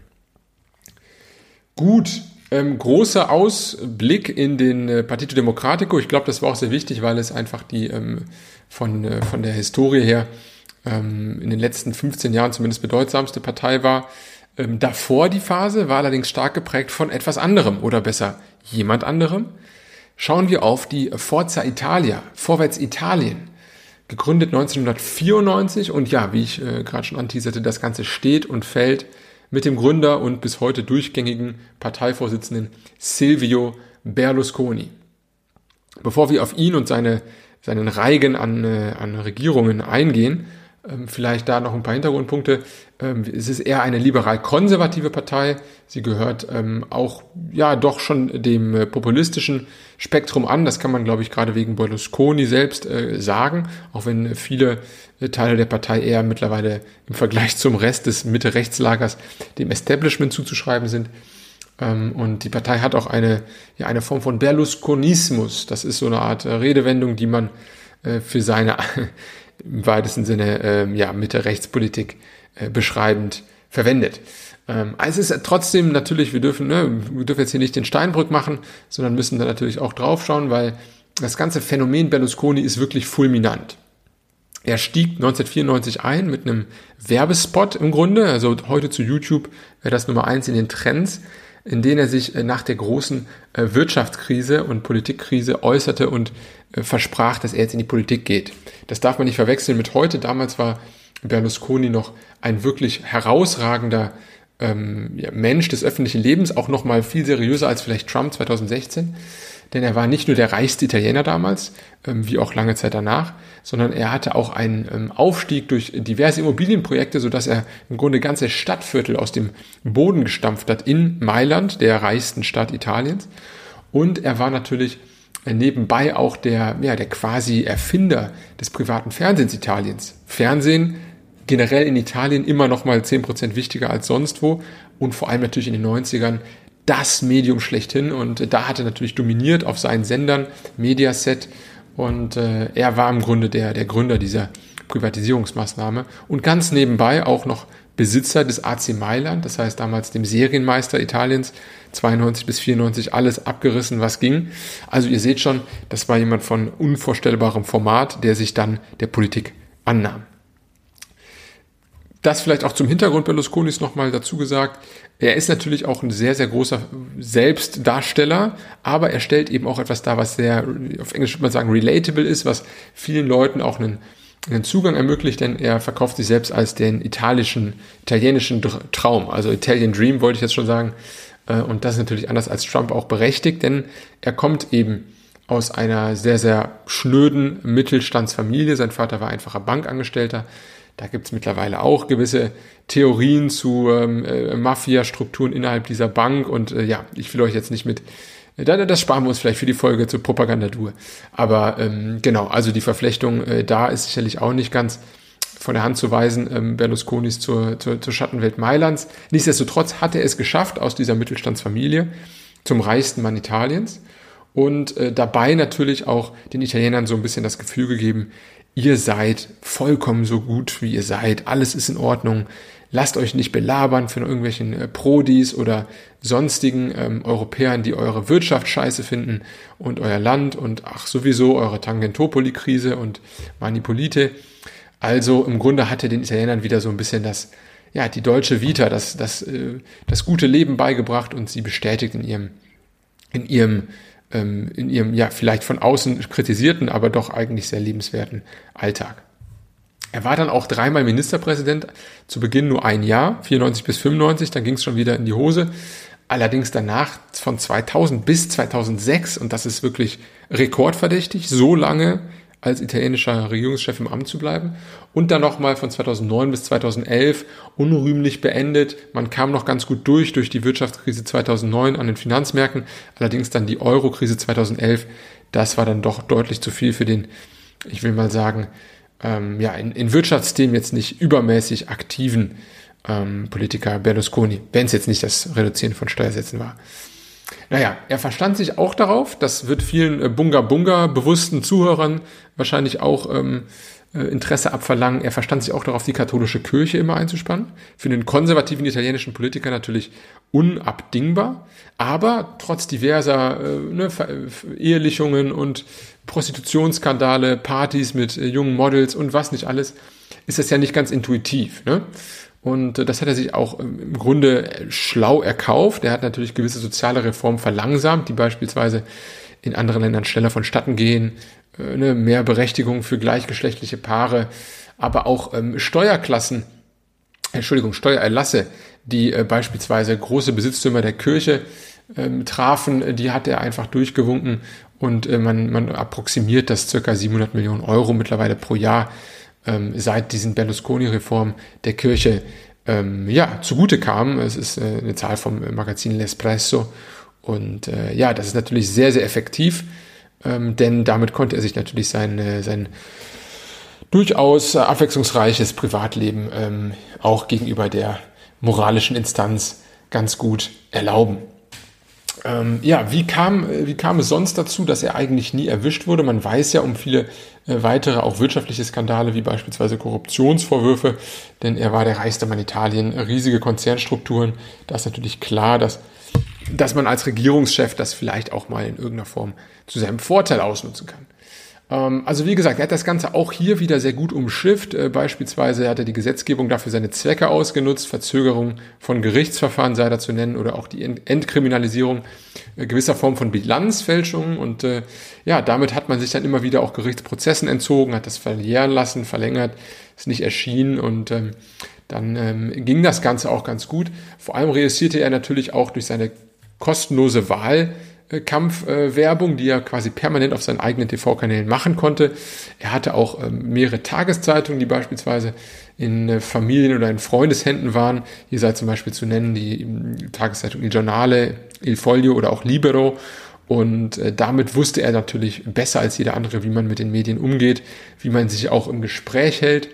Gut, Ähm, großer Ausblick in den äh, Partito Democratico. Ich glaube, das war auch sehr wichtig, weil es einfach die ähm, von, äh, von der Historie her ähm, in den letzten 15 Jahren zumindest bedeutsamste Partei war. Ähm, davor die Phase war allerdings stark geprägt von etwas anderem oder besser jemand anderem. Schauen wir auf die Forza Italia, Vorwärts Italien. Gegründet 1994 und ja, wie ich äh, gerade schon anteaserte, das Ganze steht und fällt mit dem Gründer und bis heute durchgängigen Parteivorsitzenden Silvio Berlusconi. Bevor wir auf ihn und seine, seinen Reigen an, äh, an Regierungen eingehen, vielleicht da noch ein paar Hintergrundpunkte. Ähm, es ist eher eine liberal-konservative Partei. Sie gehört ähm, auch, ja, doch schon dem äh, populistischen Spektrum an. Das kann man, glaube ich, gerade wegen Berlusconi selbst äh, sagen. Auch wenn viele äh, Teile der Partei eher mittlerweile im Vergleich zum Rest des Mitte-Rechtslagers dem Establishment zuzuschreiben sind. und die Partei hat auch eine, ja, eine Form von Berlusconismus. Das ist so eine Art Redewendung, die man für seine im weitesten Sinne ähm, ja, Mitte-Rechtspolitik äh, beschreibend verwendet. Ähm, es ist trotzdem natürlich, wir dürfen, ne, wir dürfen jetzt hier nicht den Steinbrück machen, sondern müssen da natürlich auch draufschauen, weil das ganze Phänomen Berlusconi ist wirklich fulminant. Er stieg 1994 ein mit einem Werbespot im Grunde, also heute zu YouTube wäre das Nummer eins in den Trends, in denen er sich äh, nach der großen äh, Wirtschaftskrise und Politikkrise äußerte und äh, versprach, dass er jetzt in die Politik geht. Das darf man nicht verwechseln mit heute. Damals war Berlusconi noch ein wirklich herausragender ähm, ja, Mensch des öffentlichen Lebens, auch noch mal viel seriöser als vielleicht Trump 2016 denn er war nicht nur der reichste Italiener damals, ähm, wie auch lange Zeit danach, sondern er hatte auch einen ähm, Aufstieg durch diverse Immobilienprojekte, sodass er im Grunde ganze Stadtviertel aus dem Boden gestampft hat in Mailand, der reichsten Stadt Italiens. Und er war natürlich nebenbei auch der, ja, der quasi Erfinder des privaten Fernsehens Italiens. Fernsehen generell in Italien immer noch mal 10% wichtiger als sonst wo und vor allem natürlich in den 90ern das Medium schlechthin. Und da hat er natürlich dominiert auf seinen Sendern, Mediaset. Und äh, er war im Grunde der, der Gründer dieser Privatisierungsmaßnahme. Und ganz nebenbei auch noch Besitzer des AC Mailand, das heißt damals dem Serienmeister Italiens, 92 bis 94 alles abgerissen, was ging. Also ihr seht schon, das war jemand von unvorstellbarem Format, der sich dann der Politik annahm. Das vielleicht auch zum Hintergrund Berlusconis nochmal dazu gesagt. Er ist natürlich auch ein sehr, sehr großer Selbstdarsteller, aber er stellt eben auch etwas dar, was sehr, auf Englisch würde man sagen, relatable ist, was vielen Leuten auch einen, einen Zugang ermöglicht, denn er verkauft sich selbst als den italischen, italienischen Traum, also Italian Dream wollte ich jetzt schon sagen. Äh, und das ist natürlich anders als Trump auch berechtigt, denn er kommt eben aus einer sehr, sehr schnöden Mittelstandsfamilie. Sein Vater war einfacher Bankangestellter. Da gibt es mittlerweile auch gewisse Theorien zu ähm, äh, Mafia-Strukturen innerhalb dieser Bank. Und äh, ja, ich will euch jetzt nicht mit. Das sparen wir uns vielleicht für die Folge zur Propagandadur. Aber ähm, genau, also die Verflechtung äh, da ist sicherlich auch nicht ganz von der Hand zu weisen, ähm, Berlusconis zur, zur, zur Schattenwelt Mailands. Nichtsdestotrotz hat er es geschafft, aus dieser Mittelstandsfamilie zum reichsten Mann Italiens und äh, dabei natürlich auch den Italienern so ein bisschen das Gefühl gegeben, ihr seid vollkommen so gut, wie ihr seid, alles ist in Ordnung, lasst euch nicht belabern von irgendwelchen äh, Prodis oder sonstigen ähm, Europäern, die eure Wirtschaft scheiße finden und euer Land und ach sowieso eure Tangentopoli-Krise und Manipulite. Also im Grunde hat er den Italienern wieder so ein bisschen das, ja, die deutsche Vita, das, das, äh, das gute Leben beigebracht und sie bestätigt in ihrem, in ihrem ähm, in ihrem, ja, vielleicht von außen kritisierten, aber doch eigentlich sehr lebenswerten Alltag. Er war dann auch dreimal Ministerpräsident, zu Beginn nur ein Jahr, 94 bis 95, dann ging es schon wieder in die Hose. Allerdings danach von 2000 bis 2006, und das ist wirklich rekordverdächtig, so lange als italienischer Regierungschef im Amt zu bleiben und dann nochmal von 2009 bis 2011 unrühmlich beendet. Man kam noch ganz gut durch, durch die Wirtschaftskrise 2009 an den Finanzmärkten, allerdings dann die Euro-Krise 2011, das war dann doch deutlich zu viel für den, ich will mal sagen, ähm, ja, in, in Wirtschaftsthemen jetzt nicht übermäßig aktiven ähm, Politiker Berlusconi, wenn es jetzt nicht das Reduzieren von Steuersätzen war. Naja, er verstand sich auch darauf, das wird vielen äh, Bunga-Bunga bewussten Zuhörern wahrscheinlich auch ähm, äh, Interesse abverlangen. Er verstand sich auch darauf, die katholische Kirche immer einzuspannen. Für den konservativen italienischen Politiker natürlich unabdingbar. Aber trotz diverser äh, ne, Ehelichungen und Prostitutionsskandale, Partys mit äh, jungen Models und was nicht alles, ist das ja nicht ganz intuitiv. Ne? Und äh, das hat er sich auch ähm, im Grunde schlau erkauft. Er hat natürlich gewisse soziale Reformen verlangsamt, die beispielsweise in anderen Ländern schneller vonstatten gehen, äh, ne, mehr Berechtigung für gleichgeschlechtliche Paare, aber auch ähm, Steuerklassen, Entschuldigung, Steuererlasse, die äh, beispielsweise große Besitztümer der Kirche ähm, trafen, die hat er einfach durchgewunken und äh, man, man approximiert, dass circa 700 Millionen Euro mittlerweile pro Jahr ähm, seit diesen Berlusconi-Reformen der Kirche ähm, ja, zugute kamen. Es ist äh, eine Zahl vom Magazin L'Espresso und äh, ja, das ist natürlich sehr, sehr effektiv, ähm, denn damit konnte er sich natürlich sein, äh, sein durchaus abwechslungsreiches Privatleben ähm, auch gegenüber der moralischen Instanz ganz gut erlauben. Ähm, ja, wie kam, wie kam es sonst dazu, dass er eigentlich nie erwischt wurde? Man weiß ja um viele äh, weitere, auch wirtschaftliche Skandale, wie beispielsweise Korruptionsvorwürfe, denn er war der reichste Mann Italien, riesige Konzernstrukturen. Da ist natürlich klar, dass, dass man als Regierungschef das vielleicht auch mal in irgendeiner Form zu seinem Vorteil ausnutzen kann. Ähm, also wie gesagt, er hat das Ganze auch hier wieder sehr gut umschifft. Äh, beispielsweise hat er die Gesetzgebung dafür seine Zwecke ausgenutzt, Verzögerung von Gerichtsverfahren sei da zu nennen oder auch die Entkriminalisierung äh, gewisser Formen von Bilanzfälschungen. Und äh, ja, damit hat man sich dann immer wieder auch Gerichtsprozessen entzogen, hat das verjähren lassen, verlängert, ist nicht erschienen und ähm, dann ähm, ging das Ganze auch ganz gut. Vor allem reüssierte er natürlich auch durch seine kostenlose Wahl Kampfwerbung, die er quasi permanent auf seinen eigenen TV-Kanälen machen konnte. Er hatte auch ähm, mehrere Tageszeitungen, die beispielsweise in äh, Familien oder in Freundeshänden waren. Hier sei zum Beispiel zu nennen die ähm, Tageszeitung Il Giornale, Il Foglio oder auch Libero. Und äh, damit wusste er natürlich besser als jeder andere, wie man mit den Medien umgeht, wie man sich auch im Gespräch hält.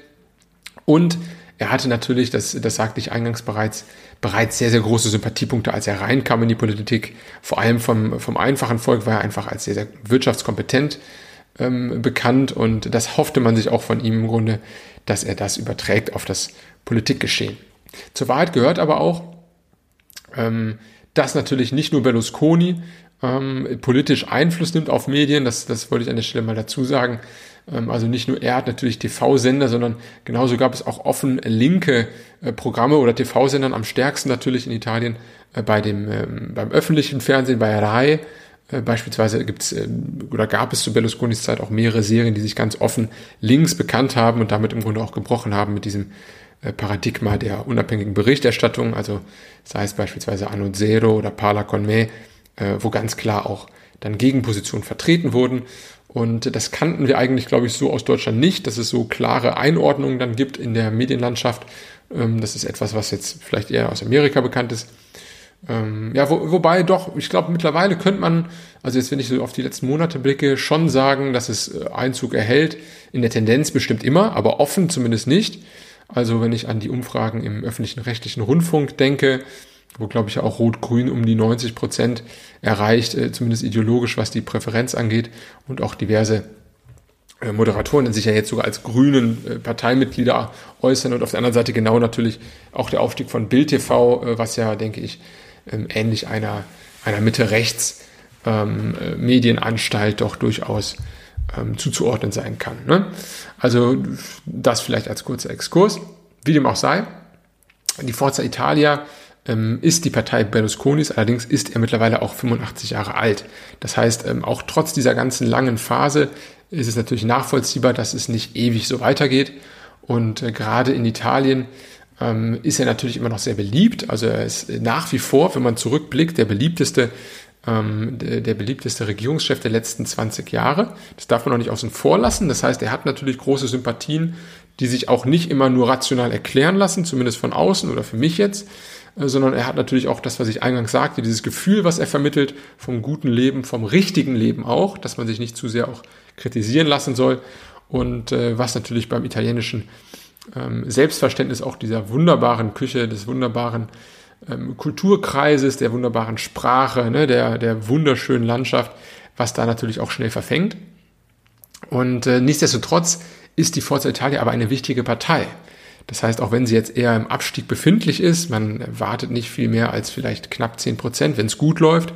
Und er hatte natürlich, das, das sagte ich eingangs bereits, bereits sehr, sehr große Sympathiepunkte, als er reinkam in die Politik. Vor allem vom, vom einfachen Volk war er einfach als sehr, sehr wirtschaftskompetent ähm, bekannt und das hoffte man sich auch von ihm im Grunde, dass er das überträgt auf das Politikgeschehen. Zur Wahrheit gehört aber auch, ähm, dass natürlich nicht nur Berlusconi ähm, politisch Einfluss nimmt auf Medien, das, das wollte ich an der Stelle mal dazu sagen, also nicht nur er hat natürlich TV-Sender, sondern genauso gab es auch offen linke äh, Programme oder TV-Sendern am stärksten natürlich in Italien äh, bei dem, ähm, beim öffentlichen Fernsehen, bei RAI. Äh, beispielsweise gibt's ähm, oder gab es zu Berlusconis Zeit auch mehrere Serien, die sich ganz offen links bekannt haben und damit im Grunde auch gebrochen haben mit diesem Paradigma der unabhängigen Berichterstattung, also sei es beispielsweise Anno Zero oder Parla con me, wo ganz klar auch dann Gegenpositionen vertreten wurden. Und das kannten wir eigentlich, glaube ich, so aus Deutschland nicht, dass es so klare Einordnungen dann gibt in der Medienlandschaft. Ähm, das ist etwas, was jetzt vielleicht eher aus Amerika bekannt ist. Ähm, ja, wo, wobei doch, ich glaube, mittlerweile könnte man, also jetzt, wenn ich so auf die letzten Monate blicke, schon sagen, dass es äh, Einzug erhält. In der Tendenz bestimmt immer, aber offen zumindest nicht. Also wenn ich an die Umfragen im öffentlichen rechtlichen Rundfunk denke, wo glaube ich auch Rot-Grün um die 90 Prozent erreicht, äh, zumindest ideologisch, was die Präferenz angeht und auch diverse äh, Moderatoren die sich ja jetzt sogar als grünen äh, Parteimitglieder äußern und auf der anderen Seite genau natürlich auch der Aufstieg von Bild TV, äh, was ja, denke ich, ähm, ähnlich einer, einer Mitte-Rechts ähm, äh, Medienanstalt doch durchaus ähm, zuzuordnen sein kann. Ne? Also das vielleicht als kurzer Exkurs. Wie dem auch sei, die Forza Italia ähm, ist die Partei Berlusconis, allerdings ist er mittlerweile auch 85 Jahre alt. Das heißt, ähm, auch trotz dieser ganzen langen Phase ist es natürlich nachvollziehbar, dass es nicht ewig so weitergeht. Und äh, gerade in Italien ähm, ist er natürlich immer noch sehr beliebt. Also er ist nach wie vor, wenn man zurückblickt, der beliebteste ähm, der, der beliebteste Regierungschef der letzten 20 Jahre. Das darf man auch nicht außen vor lassen. Das heißt, er hat natürlich große Sympathien, die sich auch nicht immer nur rational erklären lassen, zumindest von außen oder für mich jetzt, äh, sondern er hat natürlich auch das, was ich eingangs sagte, dieses Gefühl, was er vermittelt vom guten Leben, vom richtigen Leben auch, dass man sich nicht zu sehr auch kritisieren lassen soll und äh, was natürlich beim italienischen ähm, Selbstverständnis auch dieser wunderbaren Küche, des wunderbaren ähm, Kulturkreises, der wunderbaren Sprache, ne, der, der wunderschönen Landschaft, was da natürlich auch schnell verfängt. Und äh, nichtsdestotrotz ist die Forza Italia aber eine wichtige Partei. Das heißt, auch wenn sie jetzt eher im Abstieg befindlich ist, man erwartet nicht viel mehr als vielleicht knapp 10 Prozent, wenn es gut läuft,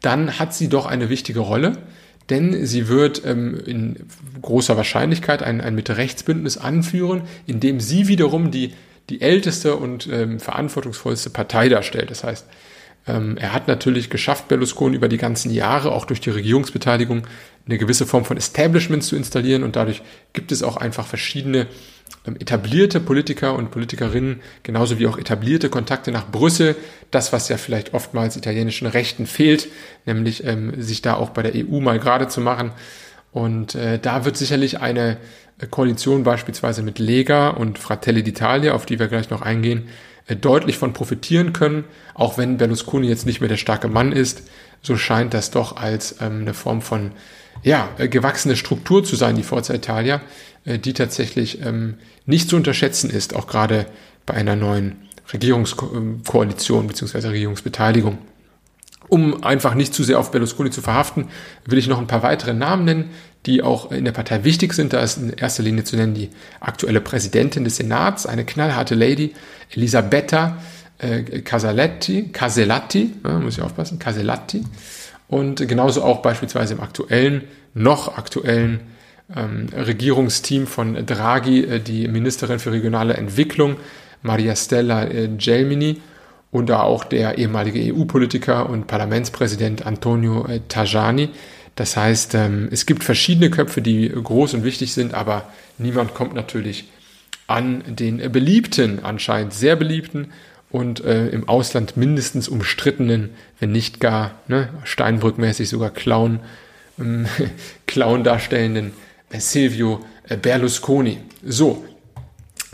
dann hat sie doch eine wichtige Rolle, denn sie wird ähm, in großer Wahrscheinlichkeit ein, ein Mitte-Rechts-Bündnis anführen, in dem sie wiederum die, die älteste und ähm, verantwortungsvollste Partei darstellt. Das heißt, ähm, er hat natürlich geschafft, Berlusconi über die ganzen Jahre, auch durch die Regierungsbeteiligung, eine gewisse Form von Establishment zu installieren und dadurch gibt es auch einfach verschiedene etablierte Politiker und Politikerinnen, genauso wie auch etablierte Kontakte nach Brüssel, das, was ja vielleicht oftmals italienischen Rechten fehlt, nämlich ähm, sich da auch bei der EU mal gerade zu machen. Und äh, da wird sicherlich eine Koalition beispielsweise mit Lega und Fratelli d'Italia, auf die wir gleich noch eingehen, äh, deutlich von profitieren können, auch wenn Berlusconi jetzt nicht mehr der starke Mann ist, so scheint das doch als ähm, eine Form von ja, äh, gewachsene Struktur zu sein, die Forza Italia, äh, die tatsächlich ähm, nicht zu unterschätzen ist, auch gerade bei einer neuen Regierungskoalition bzw. Regierungsbeteiligung. Um einfach nicht zu sehr auf Berlusconi zu verhaften, will ich noch ein paar weitere Namen nennen, die auch in der Partei wichtig sind. Da ist in erster Linie zu nennen die aktuelle Präsidentin des Senats, eine knallharte Lady, Elisabetta äh, Casaletti, Casellati, ja, muss ich aufpassen, Casellati. Und genauso auch beispielsweise im aktuellen, noch aktuellen Regierungsteam von Draghi, äh, die Ministerin für regionale Entwicklung, Maria Stella äh, Gelmini, und da auch der ehemalige EU-Politiker und Parlamentspräsident Antonio äh, Tajani. Das heißt, ähm, es gibt verschiedene Köpfe, die groß und wichtig sind, aber niemand kommt natürlich an den beliebten, anscheinend sehr beliebten und äh, im Ausland mindestens umstrittenen, wenn nicht gar ne, Steinbrückmäßig sogar Clown, ähm, Clown darstellenden Silvio äh, Berlusconi. So,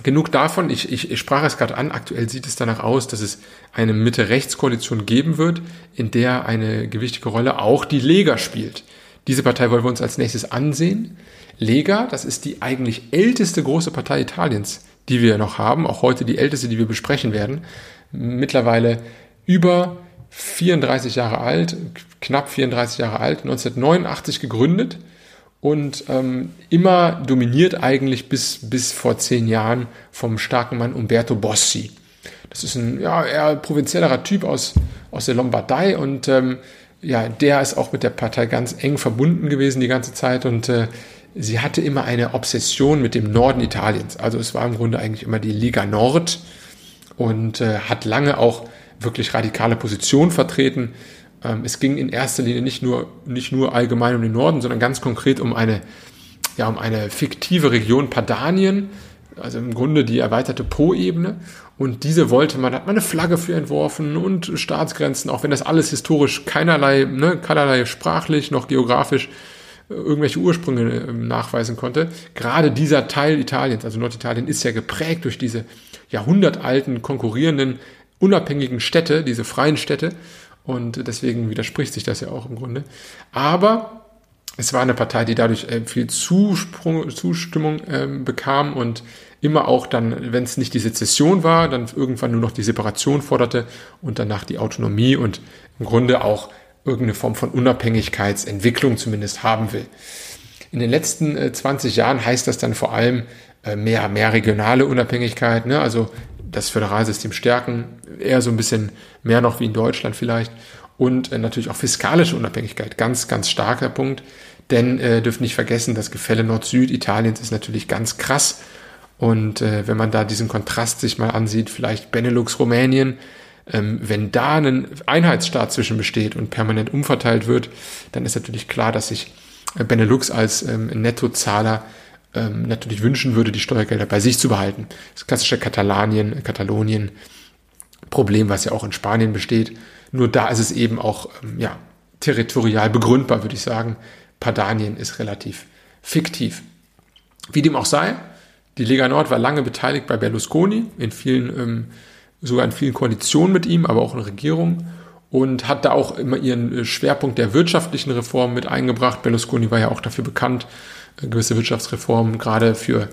genug davon. Ich, ich, ich sprach es gerade an. Aktuell sieht es danach aus, dass es eine Mitte-Rechts-Koalition geben wird, in der eine gewichtige Rolle auch die Lega spielt. Diese Partei wollen wir uns als nächstes ansehen. Lega, das ist die eigentlich älteste große Partei Italiens die wir noch haben, auch heute die älteste, die wir besprechen werden, mittlerweile über 34 Jahre alt, knapp 34 Jahre alt, 1989 gegründet und ähm, immer dominiert eigentlich bis, bis vor zehn Jahren vom starken Mann Umberto Bossi. Das ist ein ja, eher provinziellerer Typ aus, aus der Lombardei und ähm, ja, der ist auch mit der Partei ganz eng verbunden gewesen die ganze Zeit und äh, sie hatte immer eine Obsession mit dem Norden Italiens. Also es war im Grunde eigentlich immer die Liga Nord und äh, hat lange auch wirklich radikale Positionen vertreten. Ähm, es ging in erster Linie nicht nur, nicht nur allgemein um den Norden, sondern ganz konkret um eine, ja, um eine fiktive Region Padanien, also im Grunde die erweiterte Po-Ebene. Und diese wollte man, hat man eine Flagge für entworfen und Staatsgrenzen, auch wenn das alles historisch keinerlei, ne, keinerlei sprachlich noch geografisch irgendwelche Ursprünge ähm, nachweisen konnte. Gerade dieser Teil Italiens, also Norditalien, ist ja geprägt durch diese jahrhundertalten, konkurrierenden, unabhängigen Städte, diese freien Städte. Und deswegen widerspricht sich das ja auch im Grunde. Aber es war eine Partei, die dadurch äh, viel Zusprung, Zustimmung ähm, bekam und immer auch dann, wenn es nicht die Sezession war, dann irgendwann nur noch die Separation forderte und danach die Autonomie und im Grunde auch irgendeine Form von Unabhängigkeitsentwicklung zumindest haben will. In den letzten äh, 20 Jahren heißt das dann vor allem äh, mehr, mehr regionale Unabhängigkeit, ne? also das Föderalsystem stärken, eher so ein bisschen mehr noch wie in Deutschland vielleicht. Und äh, natürlich auch fiskalische Unabhängigkeit, ganz, ganz starker Punkt, denn äh, dürfen nicht vergessen, das Gefälle Nord-Süd Italiens ist natürlich ganz krass. Und äh, wenn man da diesen Kontrast sich mal ansieht, vielleicht Benelux, Rumänien, ähm, wenn da ein Einheitsstaat zwischen besteht und permanent umverteilt wird, dann ist natürlich klar, dass sich äh, Benelux als ähm, Nettozahler ähm, natürlich wünschen würde, die Steuergelder bei sich zu behalten. Das klassische Katalanien, Katalonien, Problem, was ja auch in Spanien besteht. Nur da ist es eben auch ähm, ja, territorial begründbar, würde ich sagen. Padanien ist relativ fiktiv. Wie dem auch sei, die Lega Nord war lange beteiligt bei Berlusconi in vielen ähm, sogar in vielen Koalitionen mit ihm, aber auch in Regierungen und hat da auch immer ihren äh, Schwerpunkt der wirtschaftlichen Reformen mit eingebracht. Berlusconi war ja auch dafür bekannt, gewisse Wirtschaftsreformen gerade für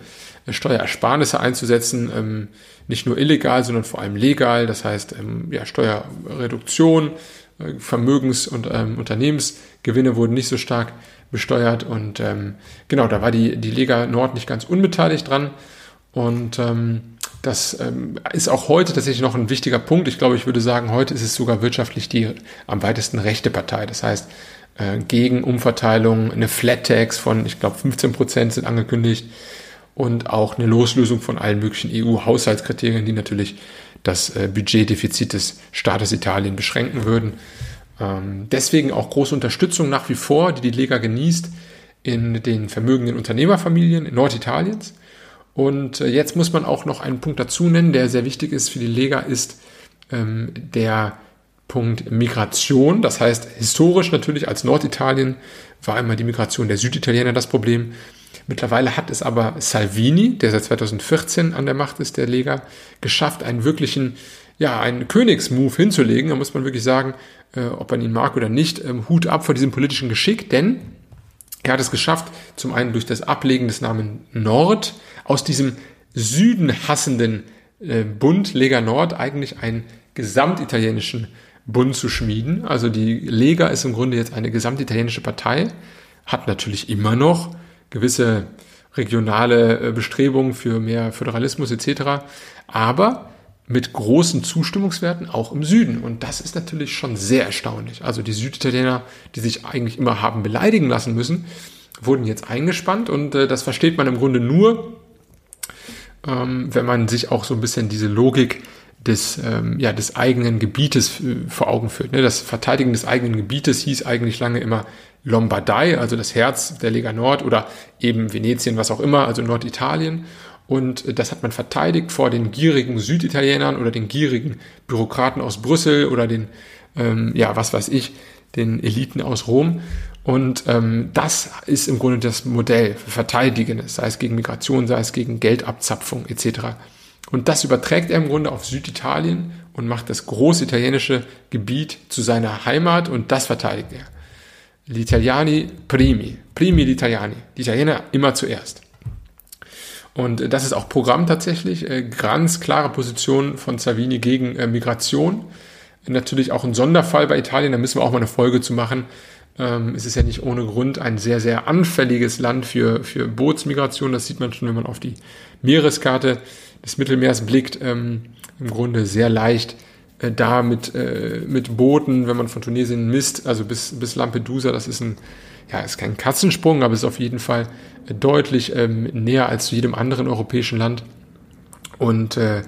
äh, Steuerersparnisse einzusetzen, ähm, nicht nur illegal, sondern vor allem legal, das heißt ähm, ja, Steuerreduktion, Vermögens- und ähm, Unternehmensgewinne wurden nicht so stark besteuert und genau, da war die, die Lega Nord nicht ganz unbeteiligt dran und das ähm, ist auch heute tatsächlich noch ein wichtiger Punkt. Ich glaube, ich würde sagen, heute ist es sogar wirtschaftlich die am weitesten rechte Partei. Das heißt, äh, gegen Umverteilung, eine Flat Tax von, ich glaube, 15 Prozent sind angekündigt und auch eine Loslösung von allen möglichen EU-Haushaltskriterien, die natürlich das äh, Budgetdefizit des Staates Italien beschränken würden. Ähm, deswegen auch große Unterstützung nach wie vor, die die Lega genießt in den vermögenden Unternehmerfamilien in Norditaliens. Und äh, jetzt muss man auch noch einen Punkt dazu nennen, der sehr wichtig ist für die Lega, ist ähm, der Punkt Migration. Das heißt, historisch natürlich als Norditalien war immer die Migration der Süditaliener das Problem. Mittlerweile hat es aber Salvini, der seit 2014 an der Macht ist, der Lega, geschafft, einen wirklichen, ja, einen Königsmove hinzulegen. Da muss man wirklich sagen, äh, ob man ihn mag oder nicht, ähm, Hut ab vor diesem politischen Geschick, denn er hat es geschafft, zum einen durch das Ablegen des Namen Nord aus diesem Süden hassenden äh, Bund Lega Nord eigentlich einen gesamtitalienischen Bund zu schmieden. Also die Lega ist im Grunde jetzt eine gesamtitalienische Partei, hat natürlich immer noch gewisse regionale äh, Bestrebungen für mehr Föderalismus etc., aber mit großen Zustimmungswerten auch im Süden. Und das ist natürlich schon sehr erstaunlich. Also die Süditaliener, die sich eigentlich immer haben beleidigen lassen müssen, wurden jetzt eingespannt und äh, das versteht man im Grunde nur, ähm, wenn man sich auch so ein bisschen diese Logik des, ähm, ja, des eigenen Gebietes äh, vor Augen führt. Ne? Das Verteidigen des eigenen Gebietes hieß eigentlich lange immer Lombardei, also das Herz der Lega Nord oder eben Venetien, was auch immer, also Norditalien. Und äh, das hat man verteidigt vor den gierigen Süditalienern oder den gierigen Bürokraten aus Brüssel oder den, ähm, ja, was weiß ich, den Eliten aus Rom. Und ähm, das ist im Grunde das Modell für Verteidigen, sei es gegen Migration, sei es gegen Geldabzapfung etc. Und das überträgt er im Grunde auf Süditalien und macht das großitalienische Gebiet zu seiner Heimat und das verteidigt er. Gli Italiani primi, primi gli Italiani, die Italiener immer zuerst. Und das ist auch Programm tatsächlich, äh, ganz klare Position von Savini gegen äh, Migration. Natürlich auch ein Sonderfall bei Italien, da müssen wir auch mal eine Folge zu machen, ähm, es ist ja nicht ohne Grund ein sehr, sehr anfälliges Land für, für Bootsmigration. Das sieht man schon, wenn man auf die Meereskarte des Mittelmeers blickt. Ähm, Im Grunde sehr leicht äh, da mit, äh, mit Booten, wenn man von Tunesien misst, also bis, bis Lampedusa, das ist ein, ja, ist kein Katzensprung, aber ist auf jeden Fall äh, deutlich ähm, näher als zu jedem anderen europäischen Land. Und äh,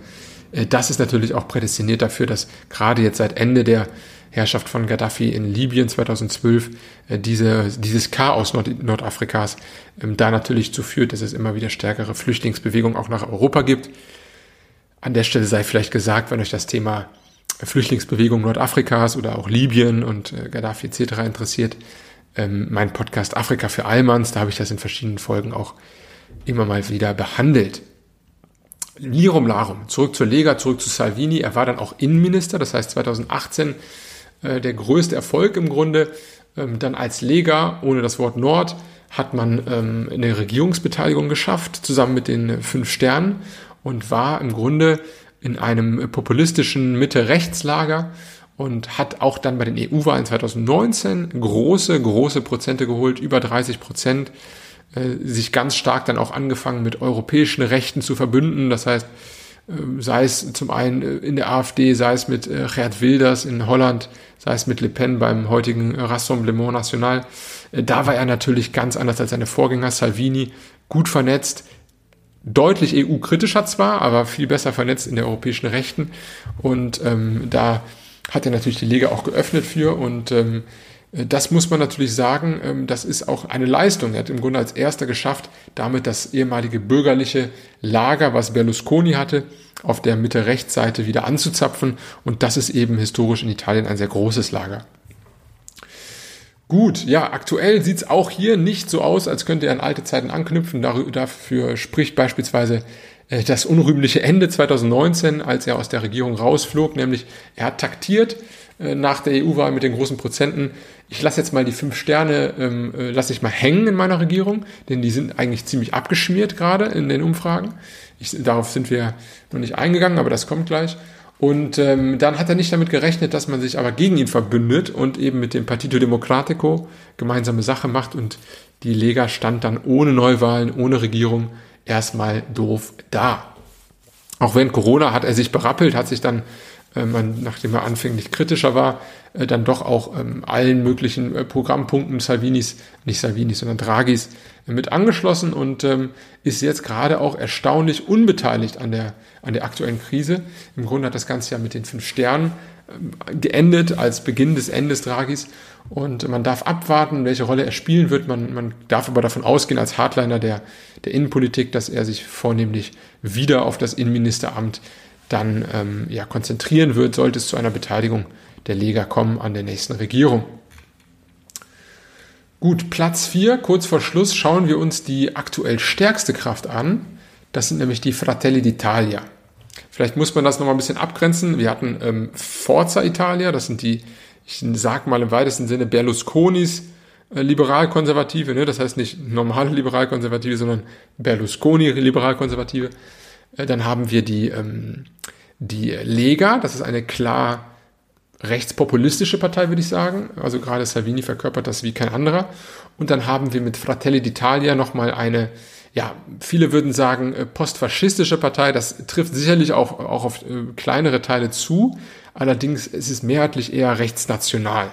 äh, das ist natürlich auch prädestiniert dafür, dass gerade jetzt seit Ende der Herrschaft von Gaddafi in Libyen 2012 äh, diese, dieses Chaos Nord Nordafrikas ähm, da natürlich zu führt, dass es immer wieder stärkere Flüchtlingsbewegungen auch nach Europa gibt. An der Stelle sei vielleicht gesagt, wenn euch das Thema Flüchtlingsbewegung Nordafrikas oder auch Libyen und äh, Gaddafi etc. interessiert, ähm, mein Podcast Afrika für Allmanns, da habe ich das in verschiedenen Folgen auch immer mal wieder behandelt. Lirum Larum, zurück zur Lega, zurück zu Salvini. Er war dann auch Innenminister, das heißt 2018 äh, der größte Erfolg im Grunde. Ähm, dann als Lega, ohne das Wort Nord, hat man ähm, eine Regierungsbeteiligung geschafft, zusammen mit den fünf Sternen und war im Grunde in einem populistischen Mitte-Rechts-Lager und hat auch dann bei den EU-Wahlen 2019 große, große Prozente geholt, über 30 Prozent, äh, sich ganz stark dann auch angefangen mit europäischen Rechten zu verbünden. Das heißt, sei es zum einen äh, in der AfD, sei es mit äh, Gerd Wilders in Holland, sei es mit Le Pen beim heutigen Rassemblement National. Äh, da war er natürlich ganz anders als seine Vorgänger Salvini, gut vernetzt, deutlich EU-kritischer zwar, aber viel besser vernetzt in der europäischen Rechten. Und ähm, da hat er natürlich die Lega auch geöffnet für und ähm, das muss man natürlich sagen, ähm, das ist auch eine Leistung. Er hat im Grunde als erster geschafft, damit das ehemalige bürgerliche Lager, was Berlusconi hatte, auf der Mitte-Rechts-Seite wieder anzuzapfen. Und das ist eben historisch in Italien ein sehr großes Lager. Gut, ja, aktuell sieht's auch hier nicht so aus, als könnte er an alte Zeiten anknüpfen. Dafür spricht beispielsweise äh, das unrühmliche Ende 2019, als er aus der Regierung rausflog, nämlich er hat taktiert, äh, nach der EU-Wahl mit den großen Prozenten. Ich lasse jetzt mal die fünf Sterne, ähm, äh, lasse ich mal hängen in meiner Regierung, denn die sind eigentlich ziemlich abgeschmiert gerade in den Umfragen. Ich, darauf sind wir noch nicht eingegangen, aber das kommt gleich. Und ähm, dann hat er nicht damit gerechnet, dass man sich aber gegen ihn verbündet und eben mit dem Partito Democratico gemeinsame Sache macht und die Lega stand dann ohne Neuwahlen, ohne Regierung erstmal doof da. Auch während Corona hat er sich berappelt, hat sich dann, äh, man, nachdem er anfänglich kritischer war, äh, dann doch auch ähm, allen möglichen äh, Programmpunkten Salvinis, nicht Salvinis, sondern Draghis äh, mit angeschlossen und ähm, ist jetzt gerade auch erstaunlich unbeteiligt an der, an der aktuellen Krise. Im Grunde hat das Ganze ja mit den fünf Sternen ähm, geendet als Beginn des Endes Draghis und man darf abwarten, welche Rolle er spielen wird. Man, man darf aber davon ausgehen, als Hardliner der, der Innenpolitik, dass er sich vornehmlich wieder auf das Innenministeramt dann ähm, ja, konzentrieren wird, sollte es zu einer Beteiligung der Lega kommen an der nächsten Regierung. Gut, Platz 4, kurz vor Schluss schauen wir uns die aktuell stärkste Kraft an. Das sind nämlich die Fratelli d'Italia. Vielleicht muss man das nochmal ein bisschen abgrenzen. Wir hatten ähm, Forza Italia, das sind die ich sag mal im weitesten Sinne Berlusconis äh, Liberalkonservative, ne? das heißt nicht normale Liberalkonservative, sondern Berlusconi Liberalkonservative. Dann haben wir die, ähm, die Lega, das ist eine klar rechtspopulistische Partei, würde ich sagen. Also gerade Salvini verkörpert das wie kein anderer. Und dann haben wir mit Fratelli d'Italia nochmal eine, ja, viele würden sagen, äh, postfaschistische Partei. Das trifft sicherlich auch, auch auf äh, kleinere Teile zu. Allerdings ist es mehrheitlich eher rechtsnational.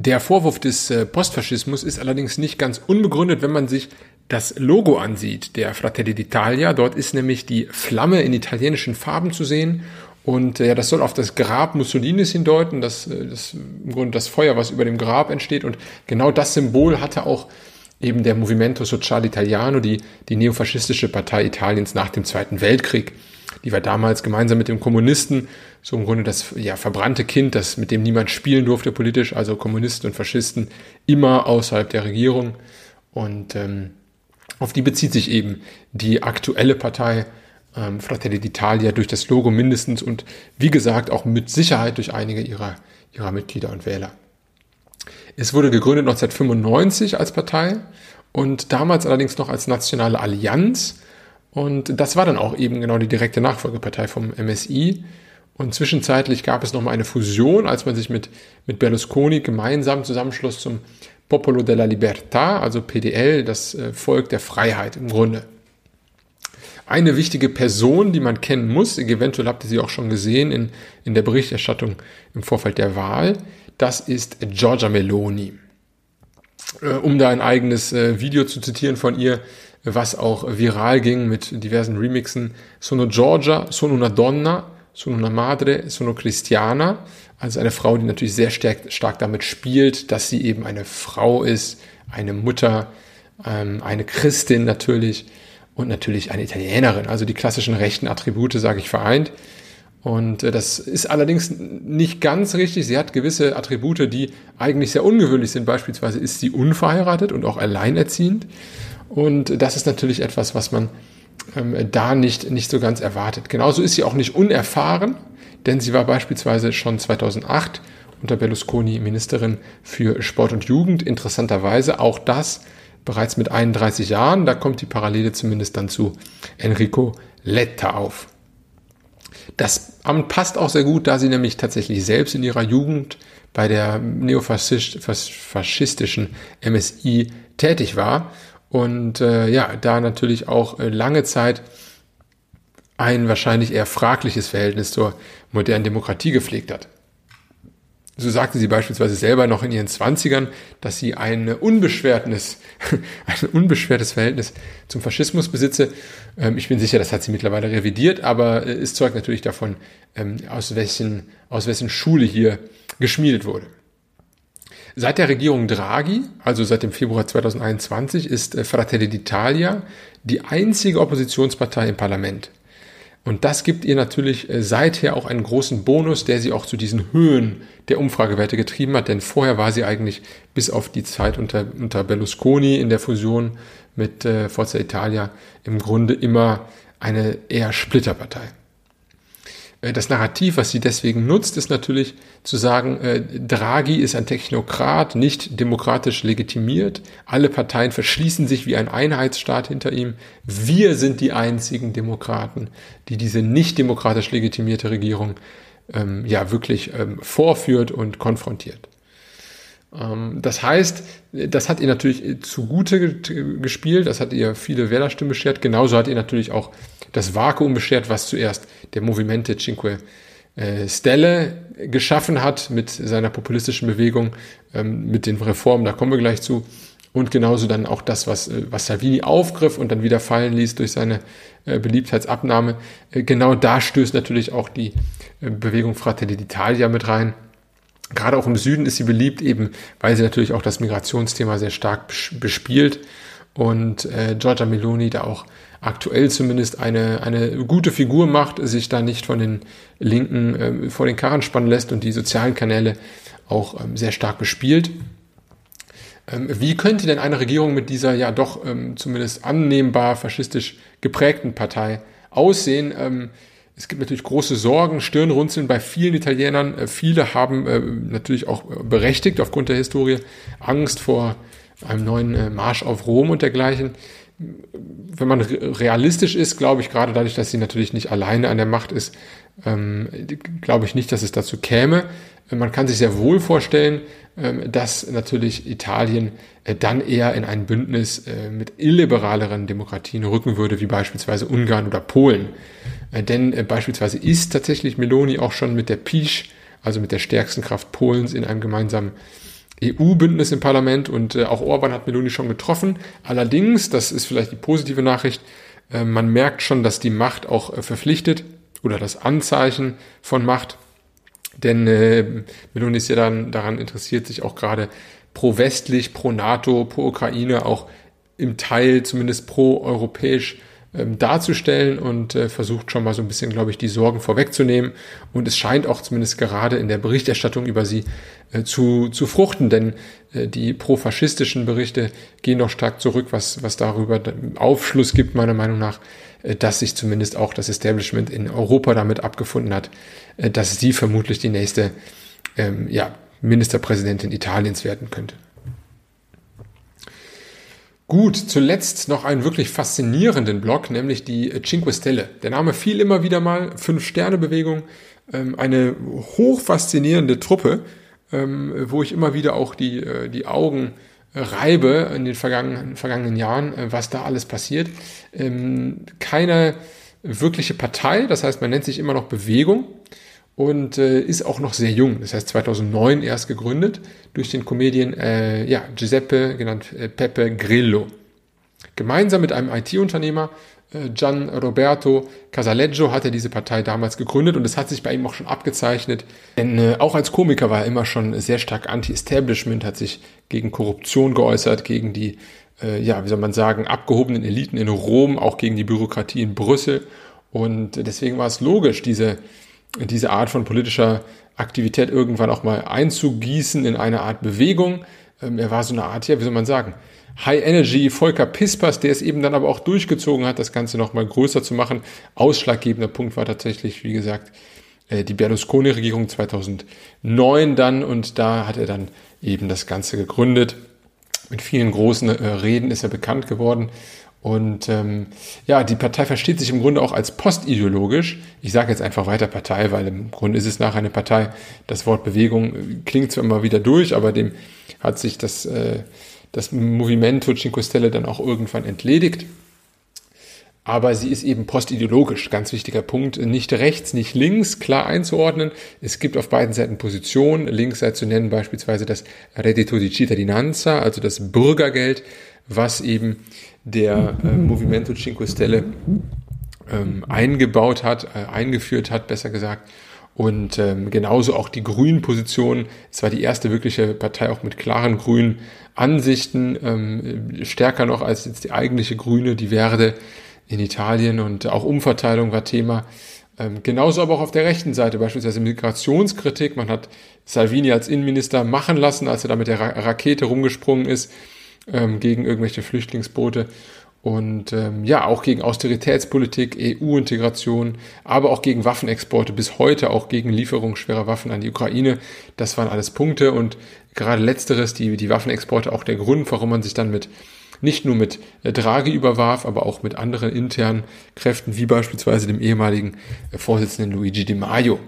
Der Vorwurf des äh, Postfaschismus ist allerdings nicht ganz unbegründet, wenn man sich das Logo ansieht, der Fratelli d'Italia. Dort ist nämlich die Flamme in italienischen Farben zu sehen. Und ja, das soll auf das Grab Mussolinis hindeuten, das, äh, das im Grunde das Feuer, was über dem Grab entsteht. Und genau das Symbol hatte auch eben der Movimento Sociale Italiano, die, die neofaschistische Partei Italiens nach dem Zweiten Weltkrieg. Die war damals gemeinsam mit dem Kommunisten so im Grunde das ja, verbrannte Kind, das mit dem niemand spielen durfte politisch, also Kommunisten und Faschisten immer außerhalb der Regierung. Und ähm, auf die bezieht sich eben die aktuelle Partei ähm, Fratelli d'Italia durch das Logo mindestens und wie gesagt auch mit Sicherheit durch einige ihrer, ihrer Mitglieder und Wähler. Es wurde gegründet 1995 als Partei und damals allerdings noch als Nationale Allianz. Und das war dann auch eben genau die direkte Nachfolgepartei vom MSI. Und zwischenzeitlich gab es nochmal eine Fusion, als man sich mit, mit Berlusconi gemeinsam zusammenschloss zum Popolo della Libertà, also PDL, das äh, Volk der Freiheit im Grunde. Eine wichtige Person, die man kennen muss, eventuell habt ihr sie auch schon gesehen in, in der Berichterstattung im Vorfeld der Wahl, das ist Giorgia Meloni. Äh, um da ein eigenes äh, Video zu zitieren von ihr, was auch viral ging mit diversen Remixen. Sono Giorgia, sono una donna, sono una madre, sono cristiana, also eine Frau, die natürlich sehr stark, stark damit spielt, dass sie eben eine Frau ist, eine Mutter, ähm, eine Christin natürlich und natürlich eine Italienerin. Also die klassischen rechten Attribute, sage ich, vereint. Und äh, das ist allerdings nicht ganz richtig. Sie hat gewisse Attribute, die eigentlich sehr ungewöhnlich sind. Beispielsweise ist sie unverheiratet und auch alleinerziehend. Und das ist natürlich etwas, was man ähm, da nicht, nicht so ganz erwartet. Genauso ist sie auch nicht unerfahren, denn sie war beispielsweise schon 2008 unter Berlusconi Ministerin für Sport und Jugend. Interessanterweise auch das bereits mit 31 Jahren. Da kommt die Parallele zumindest dann zu Enrico Letta auf. Das Amt passt auch sehr gut, da sie nämlich tatsächlich selbst in ihrer Jugend bei der neofaschistischen MSI tätig war und äh, ja, da natürlich auch äh, lange Zeit ein wahrscheinlich eher fragliches Verhältnis zur modernen Demokratie gepflegt hat. So sagte sie beispielsweise selber noch in ihren Zwanzigern, dass sie ein unbeschwertes, ein unbeschwertes Verhältnis zum Faschismus besitze. Ähm, ich bin sicher, das hat sie mittlerweile revidiert, aber äh, es zeugt natürlich davon, ähm, aus welchen, aus wessen Schule hier geschmiedet wurde. Seit der Regierung Draghi, also seit dem Februar 2021, ist äh, Fratelli d'Italia die einzige Oppositionspartei im Parlament. Und das gibt ihr natürlich äh, seither auch einen großen Bonus, der sie auch zu diesen Höhen der Umfragewerte getrieben hat, denn vorher war sie eigentlich bis auf die Zeit unter, unter Berlusconi in der Fusion mit äh, Forza Italia im Grunde immer eine eher Splitterpartei. Äh, das Narrativ, was sie deswegen nutzt, ist natürlich zu sagen, äh, Draghi ist ein Technokrat, nicht demokratisch legitimiert. Alle Parteien verschließen sich wie ein Einheitsstaat hinter ihm. Wir sind die einzigen Demokraten, die diese nicht demokratisch legitimierte Regierung ähm, ja wirklich ähm, vorführt und konfrontiert. Ähm, das heißt, das hat ihr natürlich zugute gespielt, das hat ihr viele Wählerstimmen beschert. Genauso hat ihr natürlich auch das Vakuum beschert, was zuerst der Movimente Cinque äh, Stelle geschaffen hat mit seiner populistischen Bewegung, ähm, mit den Reformen, da kommen wir gleich zu. Und genauso dann auch das, was, äh, was Salvini aufgriff und dann wieder fallen ließ durch seine äh, Beliebtheitsabnahme. Genau da stößt natürlich auch die Bewegung Fratelli d'Italia mit rein Gerade auch im Süden ist sie beliebt, eben weil sie natürlich auch das Migrationsthema sehr stark bespielt und äh, Giorgia Meloni da auch aktuell zumindest eine, eine gute Figur macht, sich da nicht von den Linken äh, vor den Karren spannen lässt und die sozialen Kanäle auch ähm, sehr stark bespielt. Ähm, wie könnte denn eine Regierung mit dieser ja doch ähm, zumindest annehmbar faschistisch geprägten Partei aussehen? Es gibt natürlich große Sorgen, Stirnrunzeln bei vielen Italienern. Äh, viele haben äh, natürlich auch berechtigt aufgrund der Historie Angst vor einem neuen äh, Marsch auf Rom und dergleichen. Wenn man realistisch ist, glaube ich, gerade dadurch, dass sie natürlich nicht alleine an der Macht ist, ähm, glaube ich nicht, dass es dazu käme. Man kann sich sehr wohl vorstellen, ähm, dass natürlich Italien äh, dann eher in ein Bündnis äh, mit illiberaleren Demokratien rücken würde, wie beispielsweise Ungarn oder Polen. Äh, denn beispielsweise ist tatsächlich Meloni auch schon mit der PiS, also mit der stärksten Kraft Polens, in einem gemeinsamen EU-Bündnis im Parlament und auch Orban hat Meloni schon getroffen. Allerdings, das ist vielleicht die positive Nachricht, man merkt schon, dass die Macht auch verpflichtet oder das Anzeichen von Macht. Denn äh, Meloni ist ja dann daran interessiert, sich auch gerade pro-westlich, pro-NATO, pro-Ukraine auch im Teil zumindest pro-europäisch ähm, darzustellen und äh, versucht schon mal so ein bisschen, glaube ich, die Sorgen vorwegzunehmen. Und es scheint auch zumindest gerade in der Berichterstattung über sie äh, zu, zu fruchten, denn äh, die profaschistischen Berichte gehen noch stark zurück, was, was darüber Aufschluss gibt, meiner Meinung nach, dass sich zumindest auch das Establishment in Europa damit abgefunden hat, äh, dass sie vermutlich die nächste ähm, ja, Ministerpräsidentin Italiens werden könnte. Gut, zuletzt noch einen wirklich faszinierenden Block, nämlich die Cinque Stelle. Der Name fiel immer wieder mal, Fünf-Sterne-Bewegung, ähm, eine hochfaszinierende Truppe, ähm, wo ich immer wieder auch die, äh, die Augen reibe in den vergangenen, vergangenen Jahren, äh, was da alles passiert. Ähm, keine wirkliche Partei, das heißt, man nennt sich immer noch Bewegung und äh, ist auch noch sehr jung. Das heißt 2009 erst gegründet durch den Comedian äh, ja, Giuseppe, genannt äh, Pepe Grillo. Gemeinsam mit einem IT-Unternehmer Gian Roberto Casaleggio hat er diese Partei damals gegründet und es hat sich bei ihm auch schon abgezeichnet. Denn äh, auch als Komiker war er immer schon sehr stark anti-Establishment, hat sich gegen Korruption geäußert, gegen die, äh, ja, wie soll man sagen, abgehobenen Eliten in Rom, auch gegen die Bürokratie in Brüssel. Und deswegen war es logisch, diese, diese Art von politischer Aktivität irgendwann auch mal einzugießen in eine Art Bewegung. Ähm, er war so eine Art, ja, wie soll man sagen, High Energy Volker Pispers, der es eben dann aber auch durchgezogen hat, das Ganze nochmal größer zu machen. Ausschlaggebender Punkt war tatsächlich, wie gesagt, äh, die Berlusconi-Regierung 2009 dann und da hat er dann eben das Ganze gegründet. Mit vielen großen äh, Reden ist er bekannt geworden. Und ähm, ja, die Partei versteht sich im Grunde auch als postideologisch. Ich sage jetzt einfach weiter Partei, weil im Grunde ist es nachher eine Partei. Das Wort Bewegung äh, klingt zwar immer wieder durch, aber dem hat sich das äh, das Movimento Cinque Stelle dann auch irgendwann entledigt. Aber sie ist eben postideologisch, ganz wichtiger Punkt. Nicht rechts, nicht links, klar einzuordnen. Es gibt auf beiden Seiten Positionen. Links sei zu nennen beispielsweise das Reddito di Cittadinanza, also das Bürgergeld, was eben der äh, Movimento Cinque Stelle ähm, eingebaut hat, äh, eingeführt hat, besser gesagt. Und ähm, genauso auch die Grünen-Position. Es war die erste wirkliche Partei auch mit klaren grünen Ansichten, ähm, stärker noch als jetzt die eigentliche Grüne, die Verde in Italien. Und auch Umverteilung war Thema. Ähm, genauso aber auch auf der rechten Seite, beispielsweise Migrationskritik. Man hat Salvini als Innenminister machen lassen, als er da mit der Ra Rakete rumgesprungen ist ähm, gegen irgendwelche Flüchtlingsboote und ähm, ja, auch gegen Austeritätspolitik, EU-Integration, aber auch gegen Waffenexporte, bis heute auch gegen Lieferung schwerer Waffen an die Ukraine. Das waren alles Punkte und gerade letzteres, die, die Waffenexporte, auch der Grund, warum man sich dann mit nicht nur mit äh, Draghi überwarf, aber auch mit anderen internen Kräften, wie beispielsweise dem ehemaligen äh, Vorsitzenden Luigi Di Maio.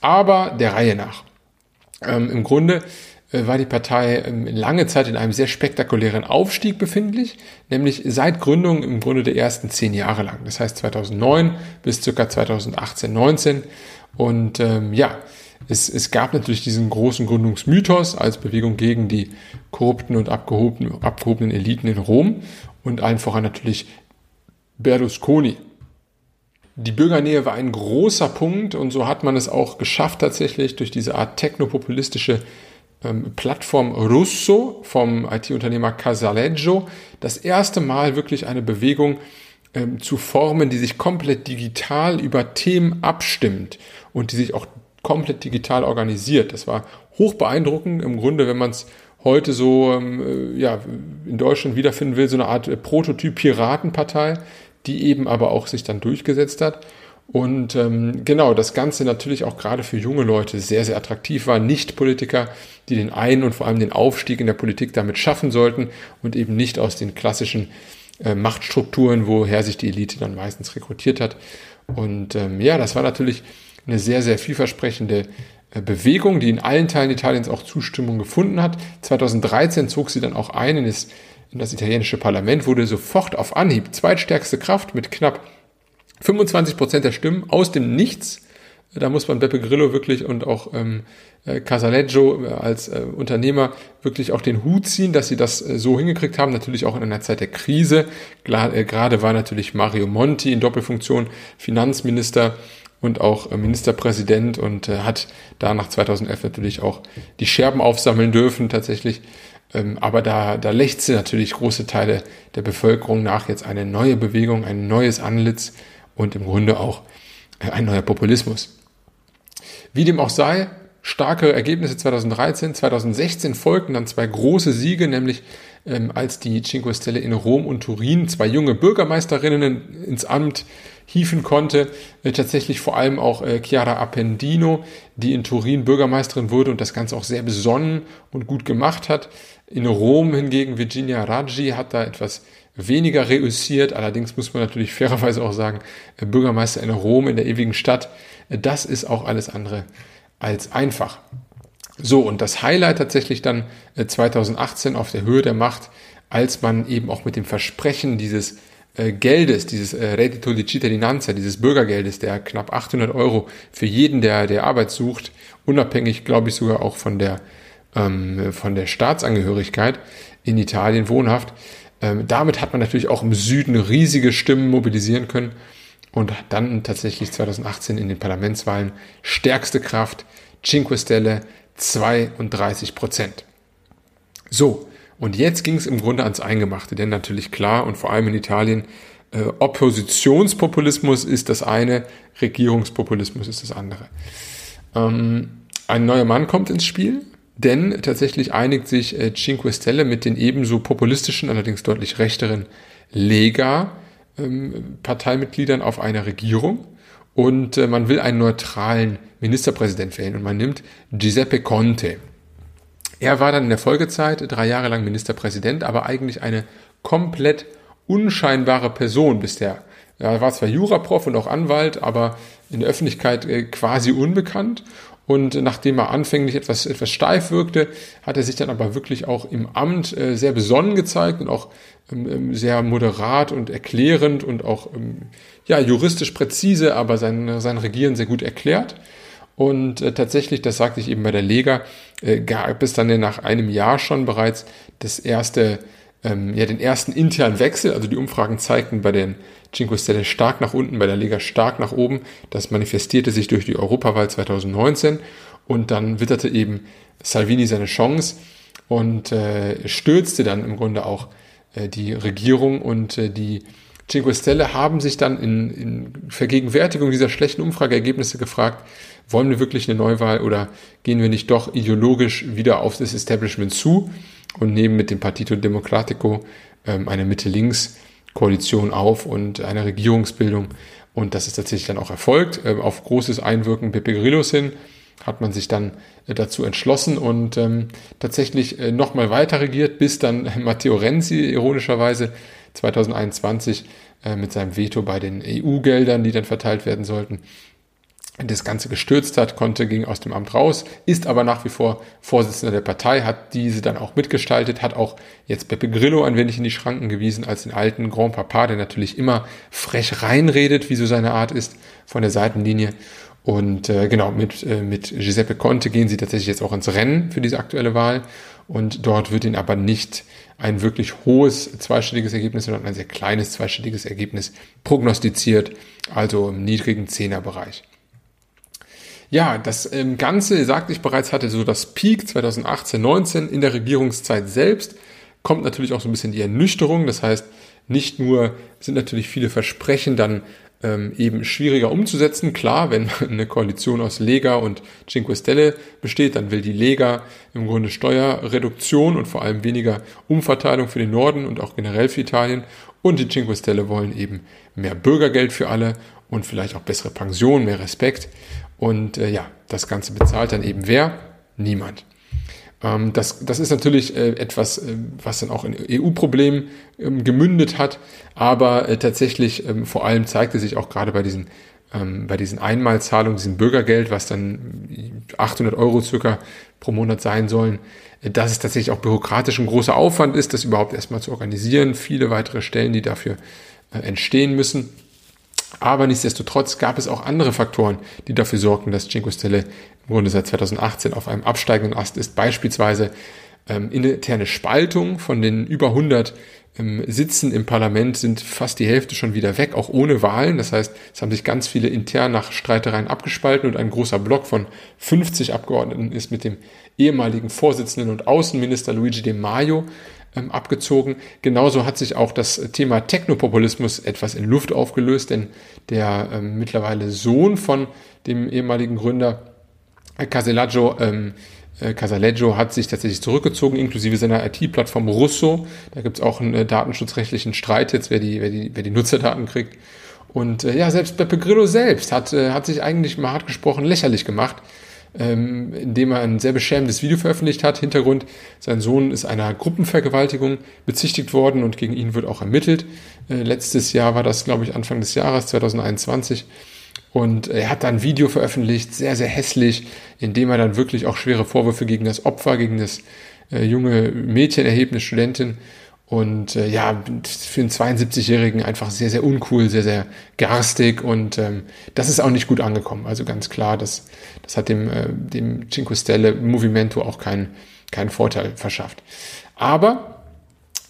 Aber der Reihe nach. Ähm, Im Grunde war die Partei ähm, lange Zeit in einem sehr spektakulären Aufstieg befindlich, nämlich seit Gründung im Grunde der ersten zehn Jahre lang. Das heißt 2009 bis circa 2018, 19. Und ähm, ja, es, es gab natürlich diesen großen Gründungsmythos als Bewegung gegen die korrupten und abgehobenen, abgehobenen Eliten in Rom und allen voran natürlich Berlusconi. Die Bürgernähe war ein großer Punkt und so hat man es auch geschafft tatsächlich durch diese Art technopopulistische ähm, Plattform Russo vom IT-Unternehmer Casaleggio das erste Mal wirklich eine Bewegung ähm, zu formen, die sich komplett digital über Themen abstimmt und die sich auch komplett digital organisiert. Das war hoch beeindruckend im Grunde, wenn man es heute so ähm, äh, ja, in Deutschland wiederfinden will, so eine Art äh, Prototyp-Piratenpartei, die eben aber auch sich dann durchgesetzt hat. Und ähm, genau, das Ganze natürlich auch gerade für junge Leute sehr, sehr attraktiv war. Nicht-Politiker, die den Ein- und vor allem den Aufstieg in der Politik damit schaffen sollten und eben nicht aus den klassischen äh, Machtstrukturen, woher sich die Elite dann meistens rekrutiert hat. Und ähm, ja, das war natürlich eine sehr, sehr vielversprechende äh, Bewegung, die in allen Teilen Italiens auch Zustimmung gefunden hat. 2013 zog sie dann auch ein in das, in das italienische Parlament, wurde sofort auf Anhieb zweitstärkste Kraft mit knapp 25 Prozent der Stimmen aus dem Nichts. Da muss man Beppe Grillo wirklich und auch ähm, äh, Casaleggio äh, als äh, Unternehmer wirklich auch den Hut ziehen, dass sie das äh, so hingekriegt haben. Natürlich auch in einer Zeit der Krise. Äh, gerade war natürlich Mario Monti in Doppelfunktion Finanzminister und auch äh, Ministerpräsident und hat da nach 2011 natürlich auch die Scherben aufsammeln dürfen tatsächlich. Ähm, aber da, da lechzen natürlich große Teile der Bevölkerung nach jetzt eine neue Bewegung, ein neues Anlitz und im Grunde auch äh, ein neuer Populismus. Wie dem auch sei, starke Ergebnisse 2013, 2016 folgten dann zwei große Siege, nämlich ähm, als die Cinque Stelle in Rom und Turin zwei junge Bürgermeisterinnen ins Amt hieven konnte. Äh, tatsächlich vor allem auch äh, Chiara Appendino, die in Turin Bürgermeisterin wurde und das Ganze auch sehr besonnen und gut gemacht hat. In Rom hingegen Virginia Raggi hat da etwas weniger reüssiert. Allerdings muss man natürlich fairerweise auch sagen, äh, Bürgermeister in Rom, in der ewigen Stadt, äh, das ist auch alles andere als einfach. So, und das Highlight tatsächlich dann 2018 äh, auf der Höhe der Macht, als man eben auch mit dem Versprechen dieses Geldes, dieses Reddito di Cittadinanza, dieses Bürgergeldes, der knapp 800 Euro für jeden, der, der Arbeit sucht, unabhängig, glaube ich, sogar auch von der, ähm, von der Staatsangehörigkeit in Italien wohnhaft. Ähm, damit hat man natürlich auch im Süden riesige Stimmen mobilisieren können und dann tatsächlich 2018 in den Parlamentswahlen stärkste Kraft, Cinque Stelle, 32 Prozent. So, und jetzt ging es im Grunde ans Eingemachte, denn natürlich klar und vor allem in Italien, äh, Oppositionspopulismus ist das eine, Regierungspopulismus ist das andere. Ähm, ein neuer Mann kommt ins Spiel, denn tatsächlich einigt sich äh, Cinque Stelle mit den ebenso populistischen, allerdings deutlich rechteren Lega ähm, auf eine Regierung und äh, man will einen neutralen Ministerpräsident wählen und man nimmt Giuseppe Conte. Er war dann in der Folgezeit drei Jahre lang Ministerpräsident, aber eigentlich eine komplett unscheinbare Person bis der. Er war zwar Juraprof und auch Anwalt, aber in der Öffentlichkeit äh, quasi unbekannt. Und nachdem er anfänglich etwas, etwas steif wirkte, hat er sich dann aber wirklich auch im Amt äh, sehr besonnen gezeigt und auch ähm, ähm, sehr moderat und erklärend und auch ähm, ja, juristisch präzise, aber sein, sein Regieren sehr gut erklärt. Und äh, tatsächlich, das sagte ich eben bei der Lega, äh, gab es dann nach einem Jahr schon bereits das erste, ähm, ja, den ersten internen Wechsel. Also die Umfragen zeigten bei den Cinque Stelle stark nach unten, bei der Lega stark nach oben. Das manifestierte sich durch die Europawahl 2019 und dann witterte eben Salvini seine Chance und äh, stürzte dann im Grunde auch äh, die Regierung und äh, die Cinque Stelle haben sich dann in, in Vergegenwärtigung dieser schlechten Umfrageergebnisse gefragt, wollen wir wirklich eine Neuwahl oder gehen wir nicht doch ideologisch wieder auf das Establishment zu und nehmen mit dem Partito Democratico ähm, eine Mitte-Links-Koalition auf und eine Regierungsbildung. Und das ist tatsächlich dann auch erfolgt. Äh, auf großes Einwirken Pepe Grillos hin hat man sich dann äh, dazu entschlossen und ähm, tatsächlich äh, nochmal weiter regiert, bis dann Matteo Renzi ironischerweise 2021 äh, mit seinem Veto bei den EU-Geldern, die dann verteilt werden sollten, das Ganze gestürzt hat, konnte, ging aus dem Amt raus, ist aber nach wie vor Vorsitzender der Partei, hat diese dann auch mitgestaltet, hat auch jetzt Beppe Grillo ein wenig in die Schranken gewiesen als den alten Grand Papa, der natürlich immer frech reinredet, wie so seine Art ist, von der Seitenlinie. Und äh, genau, mit, äh, mit Giuseppe Conte gehen sie tatsächlich jetzt auch ins Rennen für diese aktuelle Wahl. Und dort wird ihnen aber nicht ein wirklich hohes zweistelliges Ergebnis, sondern ein sehr kleines zweistelliges Ergebnis prognostiziert, also im niedrigen Zehnerbereich. Ja, das ähm, Ganze, sagte ich bereits, hatte so das Peak 2018, 19 in der Regierungszeit selbst. Kommt natürlich auch so ein bisschen die Ernüchterung. Das heißt, nicht nur sind natürlich viele Versprechen dann ähm, eben schwieriger umzusetzen. Klar, wenn eine Koalition aus Lega und Cinque Stelle besteht, dann will die Lega im Grunde Steuerreduktion und vor allem weniger Umverteilung für den Norden und auch generell für Italien. Und die Cinque Stelle wollen eben mehr Bürgergeld für alle und vielleicht auch bessere Pension, mehr Respekt. Und äh, ja, das Ganze bezahlt dann eben wer? Niemand. Ähm, das, das ist natürlich äh, etwas, äh, was dann auch in EU-Problemen ähm, gemündet hat, aber äh, tatsächlich ähm, vor allem zeigte sich auch gerade bei diesen ähm, bei diesen Einmalzahlungen, diesem Bürgergeld, was dann 800 Euro circa pro Monat sein sollen, äh, dass es tatsächlich auch bürokratisch ein großer Aufwand ist, das überhaupt erstmal zu organisieren, viele weitere Stellen, die dafür äh, entstehen müssen. Aber nichtsdestotrotz gab es auch andere Faktoren, die dafür sorgten, dass Cinque Stelle im Grunde seit 2018 auf einem absteigenden Ast ist. Beispielsweise ähm, interne Spaltung von den über 100 ähm, Sitzen im Parlament sind fast die Hälfte schon wieder weg, auch ohne Wahlen. Das heißt, es haben sich ganz viele intern nach Streitereien abgespalten und ein großer Block von 50 Abgeordneten ist mit dem ehemaligen Vorsitzenden und Außenminister Luigi De Maio ähm, abgezogen. Genauso hat sich auch das Thema Technopopulismus etwas in Luft aufgelöst, denn der ähm, mittlerweile Sohn von dem ehemaligen Gründer äh, Caselaggio ähm, äh, Casaleggio hat sich tatsächlich zurückgezogen, inklusive seiner IT-Plattform Russo. Da gibt es auch einen äh, datenschutzrechtlichen Streit jetzt, wer die, wer die, wer die Nutzerdaten kriegt. Und äh, ja, selbst Beppe Grillo selbst hat, äh, hat sich eigentlich mal hart gesprochen lächerlich gemacht, ähm, indem er ein sehr beschämendes Video veröffentlicht hat. Hintergrund, sein Sohn ist einer Gruppenvergewaltigung bezichtigt worden und gegen ihn wird auch ermittelt. Äh, letztes Jahr war das, glaube ich, Anfang des Jahres, 2021. Und er hat dann ein Video veröffentlicht, sehr, sehr hässlich, in dem er dann wirklich auch schwere Vorwürfe gegen das Opfer, gegen das äh, junge Mädchen erhebt, eine Studentin. Und äh, ja, für einen 72-Jährigen einfach sehr, sehr uncool, sehr, sehr garstig und ähm, das ist auch nicht gut angekommen. Also ganz klar, das, das hat dem, äh, dem Cinque Stelle Movimento auch keinen keinen Vorteil verschafft. Aber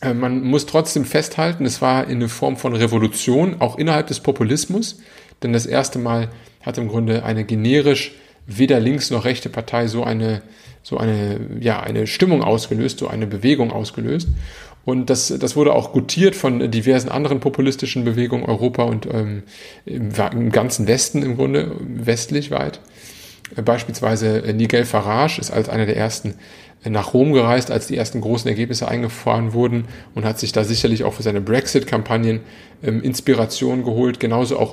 äh, man muss trotzdem festhalten, es war in eine Form von Revolution, auch innerhalb des Populismus, denn das erste Mal hat im Grunde eine generisch weder links noch rechte Partei so eine, so eine, ja, eine Stimmung ausgelöst, so eine Bewegung ausgelöst. Und das, das wurde auch gutiert von diversen anderen populistischen Bewegungen Europa und ähm, im, im ganzen Westen im Grunde, westlich weit. Beispielsweise Nigel Farage ist als einer der ersten nach Rom gereist, als die ersten großen Ergebnisse eingefahren wurden und hat sich da sicherlich auch für seine Brexit-Kampagnen ähm, Inspiration geholt. Genauso auch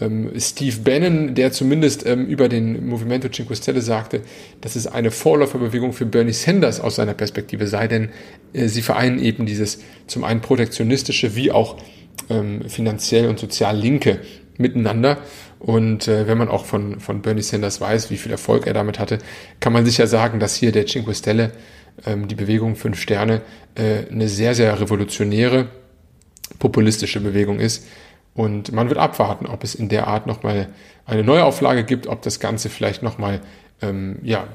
ähm, Steve Bannon, der zumindest ähm, über den Movimento Cinque Stelle sagte, dass es eine Vorläuferbewegung für Bernie Sanders aus seiner Perspektive sei, denn äh, sie vereinen eben dieses zum einen protektionistische wie auch ähm, finanziell und sozial linke miteinander. Und äh, wenn man auch von, von Bernie Sanders weiß, wie viel Erfolg er damit hatte, kann man sicher sagen, dass hier der Cinque Stelle, ähm, die Bewegung Fünf Sterne, äh, eine sehr, sehr revolutionäre, populistische Bewegung ist. Und man wird abwarten, ob es in der Art nochmal eine Neuauflage gibt, ob das Ganze vielleicht nochmal ähm, ja,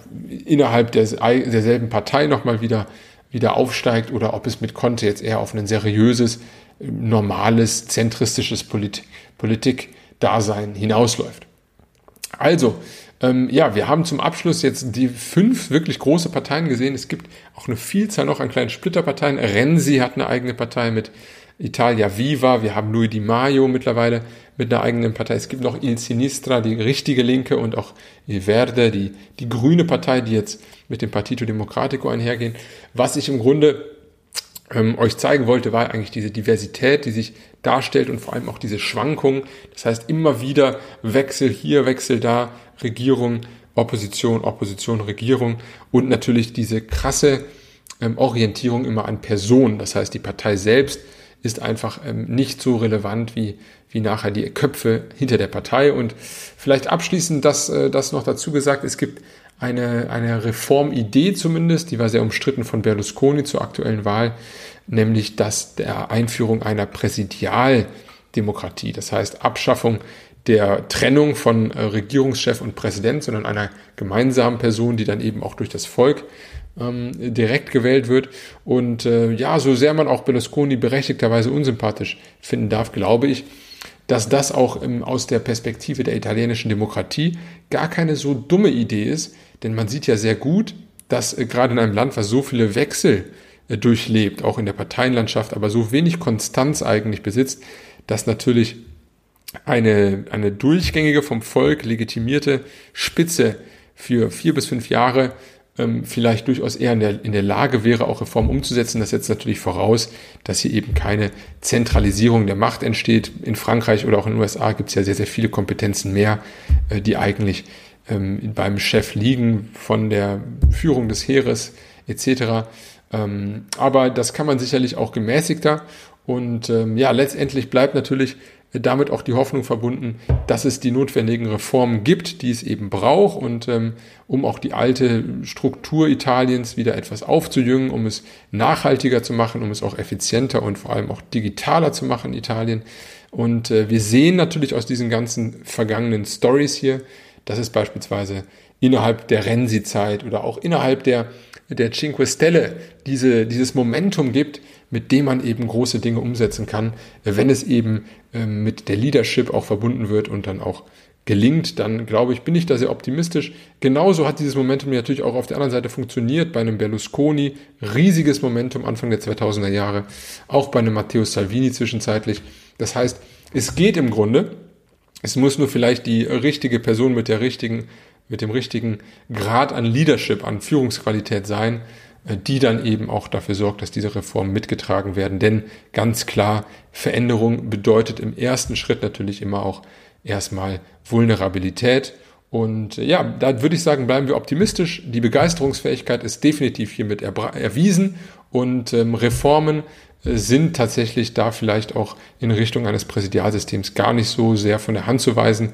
innerhalb der, derselben Partei nochmal wieder, wieder aufsteigt oder ob es mit Conte jetzt eher auf ein seriöses, normales, zentristisches Polit Politikdasein hinausläuft. Also, ähm, ja, wir haben zum Abschluss jetzt die fünf wirklich große Parteien gesehen. Es gibt auch eine Vielzahl noch an kleinen Splitterparteien. Renzi hat eine eigene Partei mit Italia Viva, wir haben Louis Di Maio mittlerweile mit einer eigenen Partei. Es gibt noch Il Sinistra, die richtige Linke und auch Il Verde, die, die grüne Partei, die jetzt mit dem Partito Democratico einhergehen. Was ich im Grunde ähm, euch zeigen wollte, war eigentlich diese Diversität, die sich darstellt und vor allem auch diese Schwankungen. Das heißt immer wieder Wechsel hier, Wechsel da, Regierung, Opposition, Opposition, Regierung und natürlich diese krasse ähm, Orientierung immer an Personen. Das heißt, die Partei selbst ist einfach ähm, nicht so relevant wie, wie nachher die Köpfe hinter der Partei. Und vielleicht abschließend das, äh, das noch dazu gesagt, es gibt eine, eine Reformidee zumindest, die war sehr umstritten von Berlusconi zur aktuellen Wahl, nämlich das der Einführung einer Präsidialdemokratie, das heißt Abschaffung der Trennung von äh, Regierungschef und Präsident, sondern einer gemeinsamen Person, die dann eben auch durch das Volk ähm, direkt gewählt wird. Und äh, ja, so sehr man auch Berlusconi berechtigterweise unsympathisch finden darf, glaube ich, dass das auch ähm, aus der Perspektive der italienischen Demokratie gar keine so dumme Idee ist, denn man sieht ja sehr gut, dass äh, gerade in einem Land, was so viele Wechsel äh, durchlebt, auch in der Parteienlandschaft, aber so wenig Konstanz eigentlich besitzt, dass natürlich eine, eine durchgängige, vom Volk legitimierte Spitze für vier bis fünf Jahre ähm, vielleicht durchaus eher in der, in der Lage wäre, auch Reformen umzusetzen. Das setzt natürlich voraus, dass hier eben keine Zentralisierung der Macht entsteht. In Frankreich oder auch in den USA gibt es ja sehr, sehr viele Kompetenzen mehr, äh, die eigentlich ähm, beim Chef liegen, von der Führung des Heeres etc. Ähm, aber das kann man sicherlich auch gemäßigter. Und ähm, ja, letztendlich bleibt natürlich damit auch die Hoffnung verbunden, dass es die notwendigen Reformen gibt, die es eben braucht und ähm, um auch die alte Struktur Italiens wieder etwas aufzujüngen, um es nachhaltiger zu machen, um es auch effizienter und vor allem auch digitaler zu machen, Italien. Und äh, wir sehen natürlich aus diesen ganzen vergangenen Stories hier, dass es beispielsweise innerhalb der Renzi-Zeit oder auch innerhalb der, der Cinque Stelle diese, dieses Momentum gibt, mit dem man eben große Dinge umsetzen kann, wenn es eben ähm, mit der Leadership auch verbunden wird und dann auch gelingt, dann glaube ich, bin ich da sehr optimistisch. Genauso hat dieses Momentum natürlich auch auf der anderen Seite funktioniert bei einem Berlusconi, riesiges Momentum Anfang der 2000er Jahre, auch bei einem Matteo Salvini zwischenzeitlich. Das heißt, es geht im Grunde, es muss nur vielleicht die richtige Person mit der richtigen, mit dem richtigen Grad an Leadership, an Führungsqualität sein, äh, die dann eben auch dafür sorgt, dass diese Reformen mitgetragen werden. Denn ganz klar, Veränderung bedeutet im ersten Schritt natürlich immer auch erstmal Vulnerabilität. Und äh, ja, da würde ich sagen, bleiben wir optimistisch. Die Begeisterungsfähigkeit ist definitiv hiermit erwiesen und ähm, Reformen äh, sind tatsächlich da vielleicht auch in Richtung eines Präsidialsystems gar nicht so sehr von der Hand zu weisen.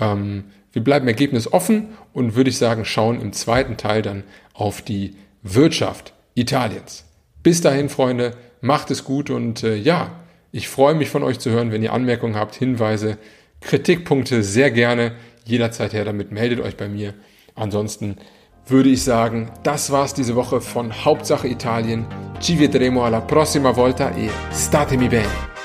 Ähm, wir bleiben Ergebnis offen und würde ich sagen, schauen im zweiten Teil dann auf die Wirtschaft Italiens. Bis dahin, Freunde, macht es gut und äh, ja, ich freue mich von euch zu hören, wenn ihr Anmerkungen habt, Hinweise, Kritikpunkte, sehr gerne jederzeit her damit, meldet euch bei mir. Ansonsten würde ich sagen, das war's diese Woche von Hauptsache Italien. Ci vedremo alla prossima volta e statemi bene.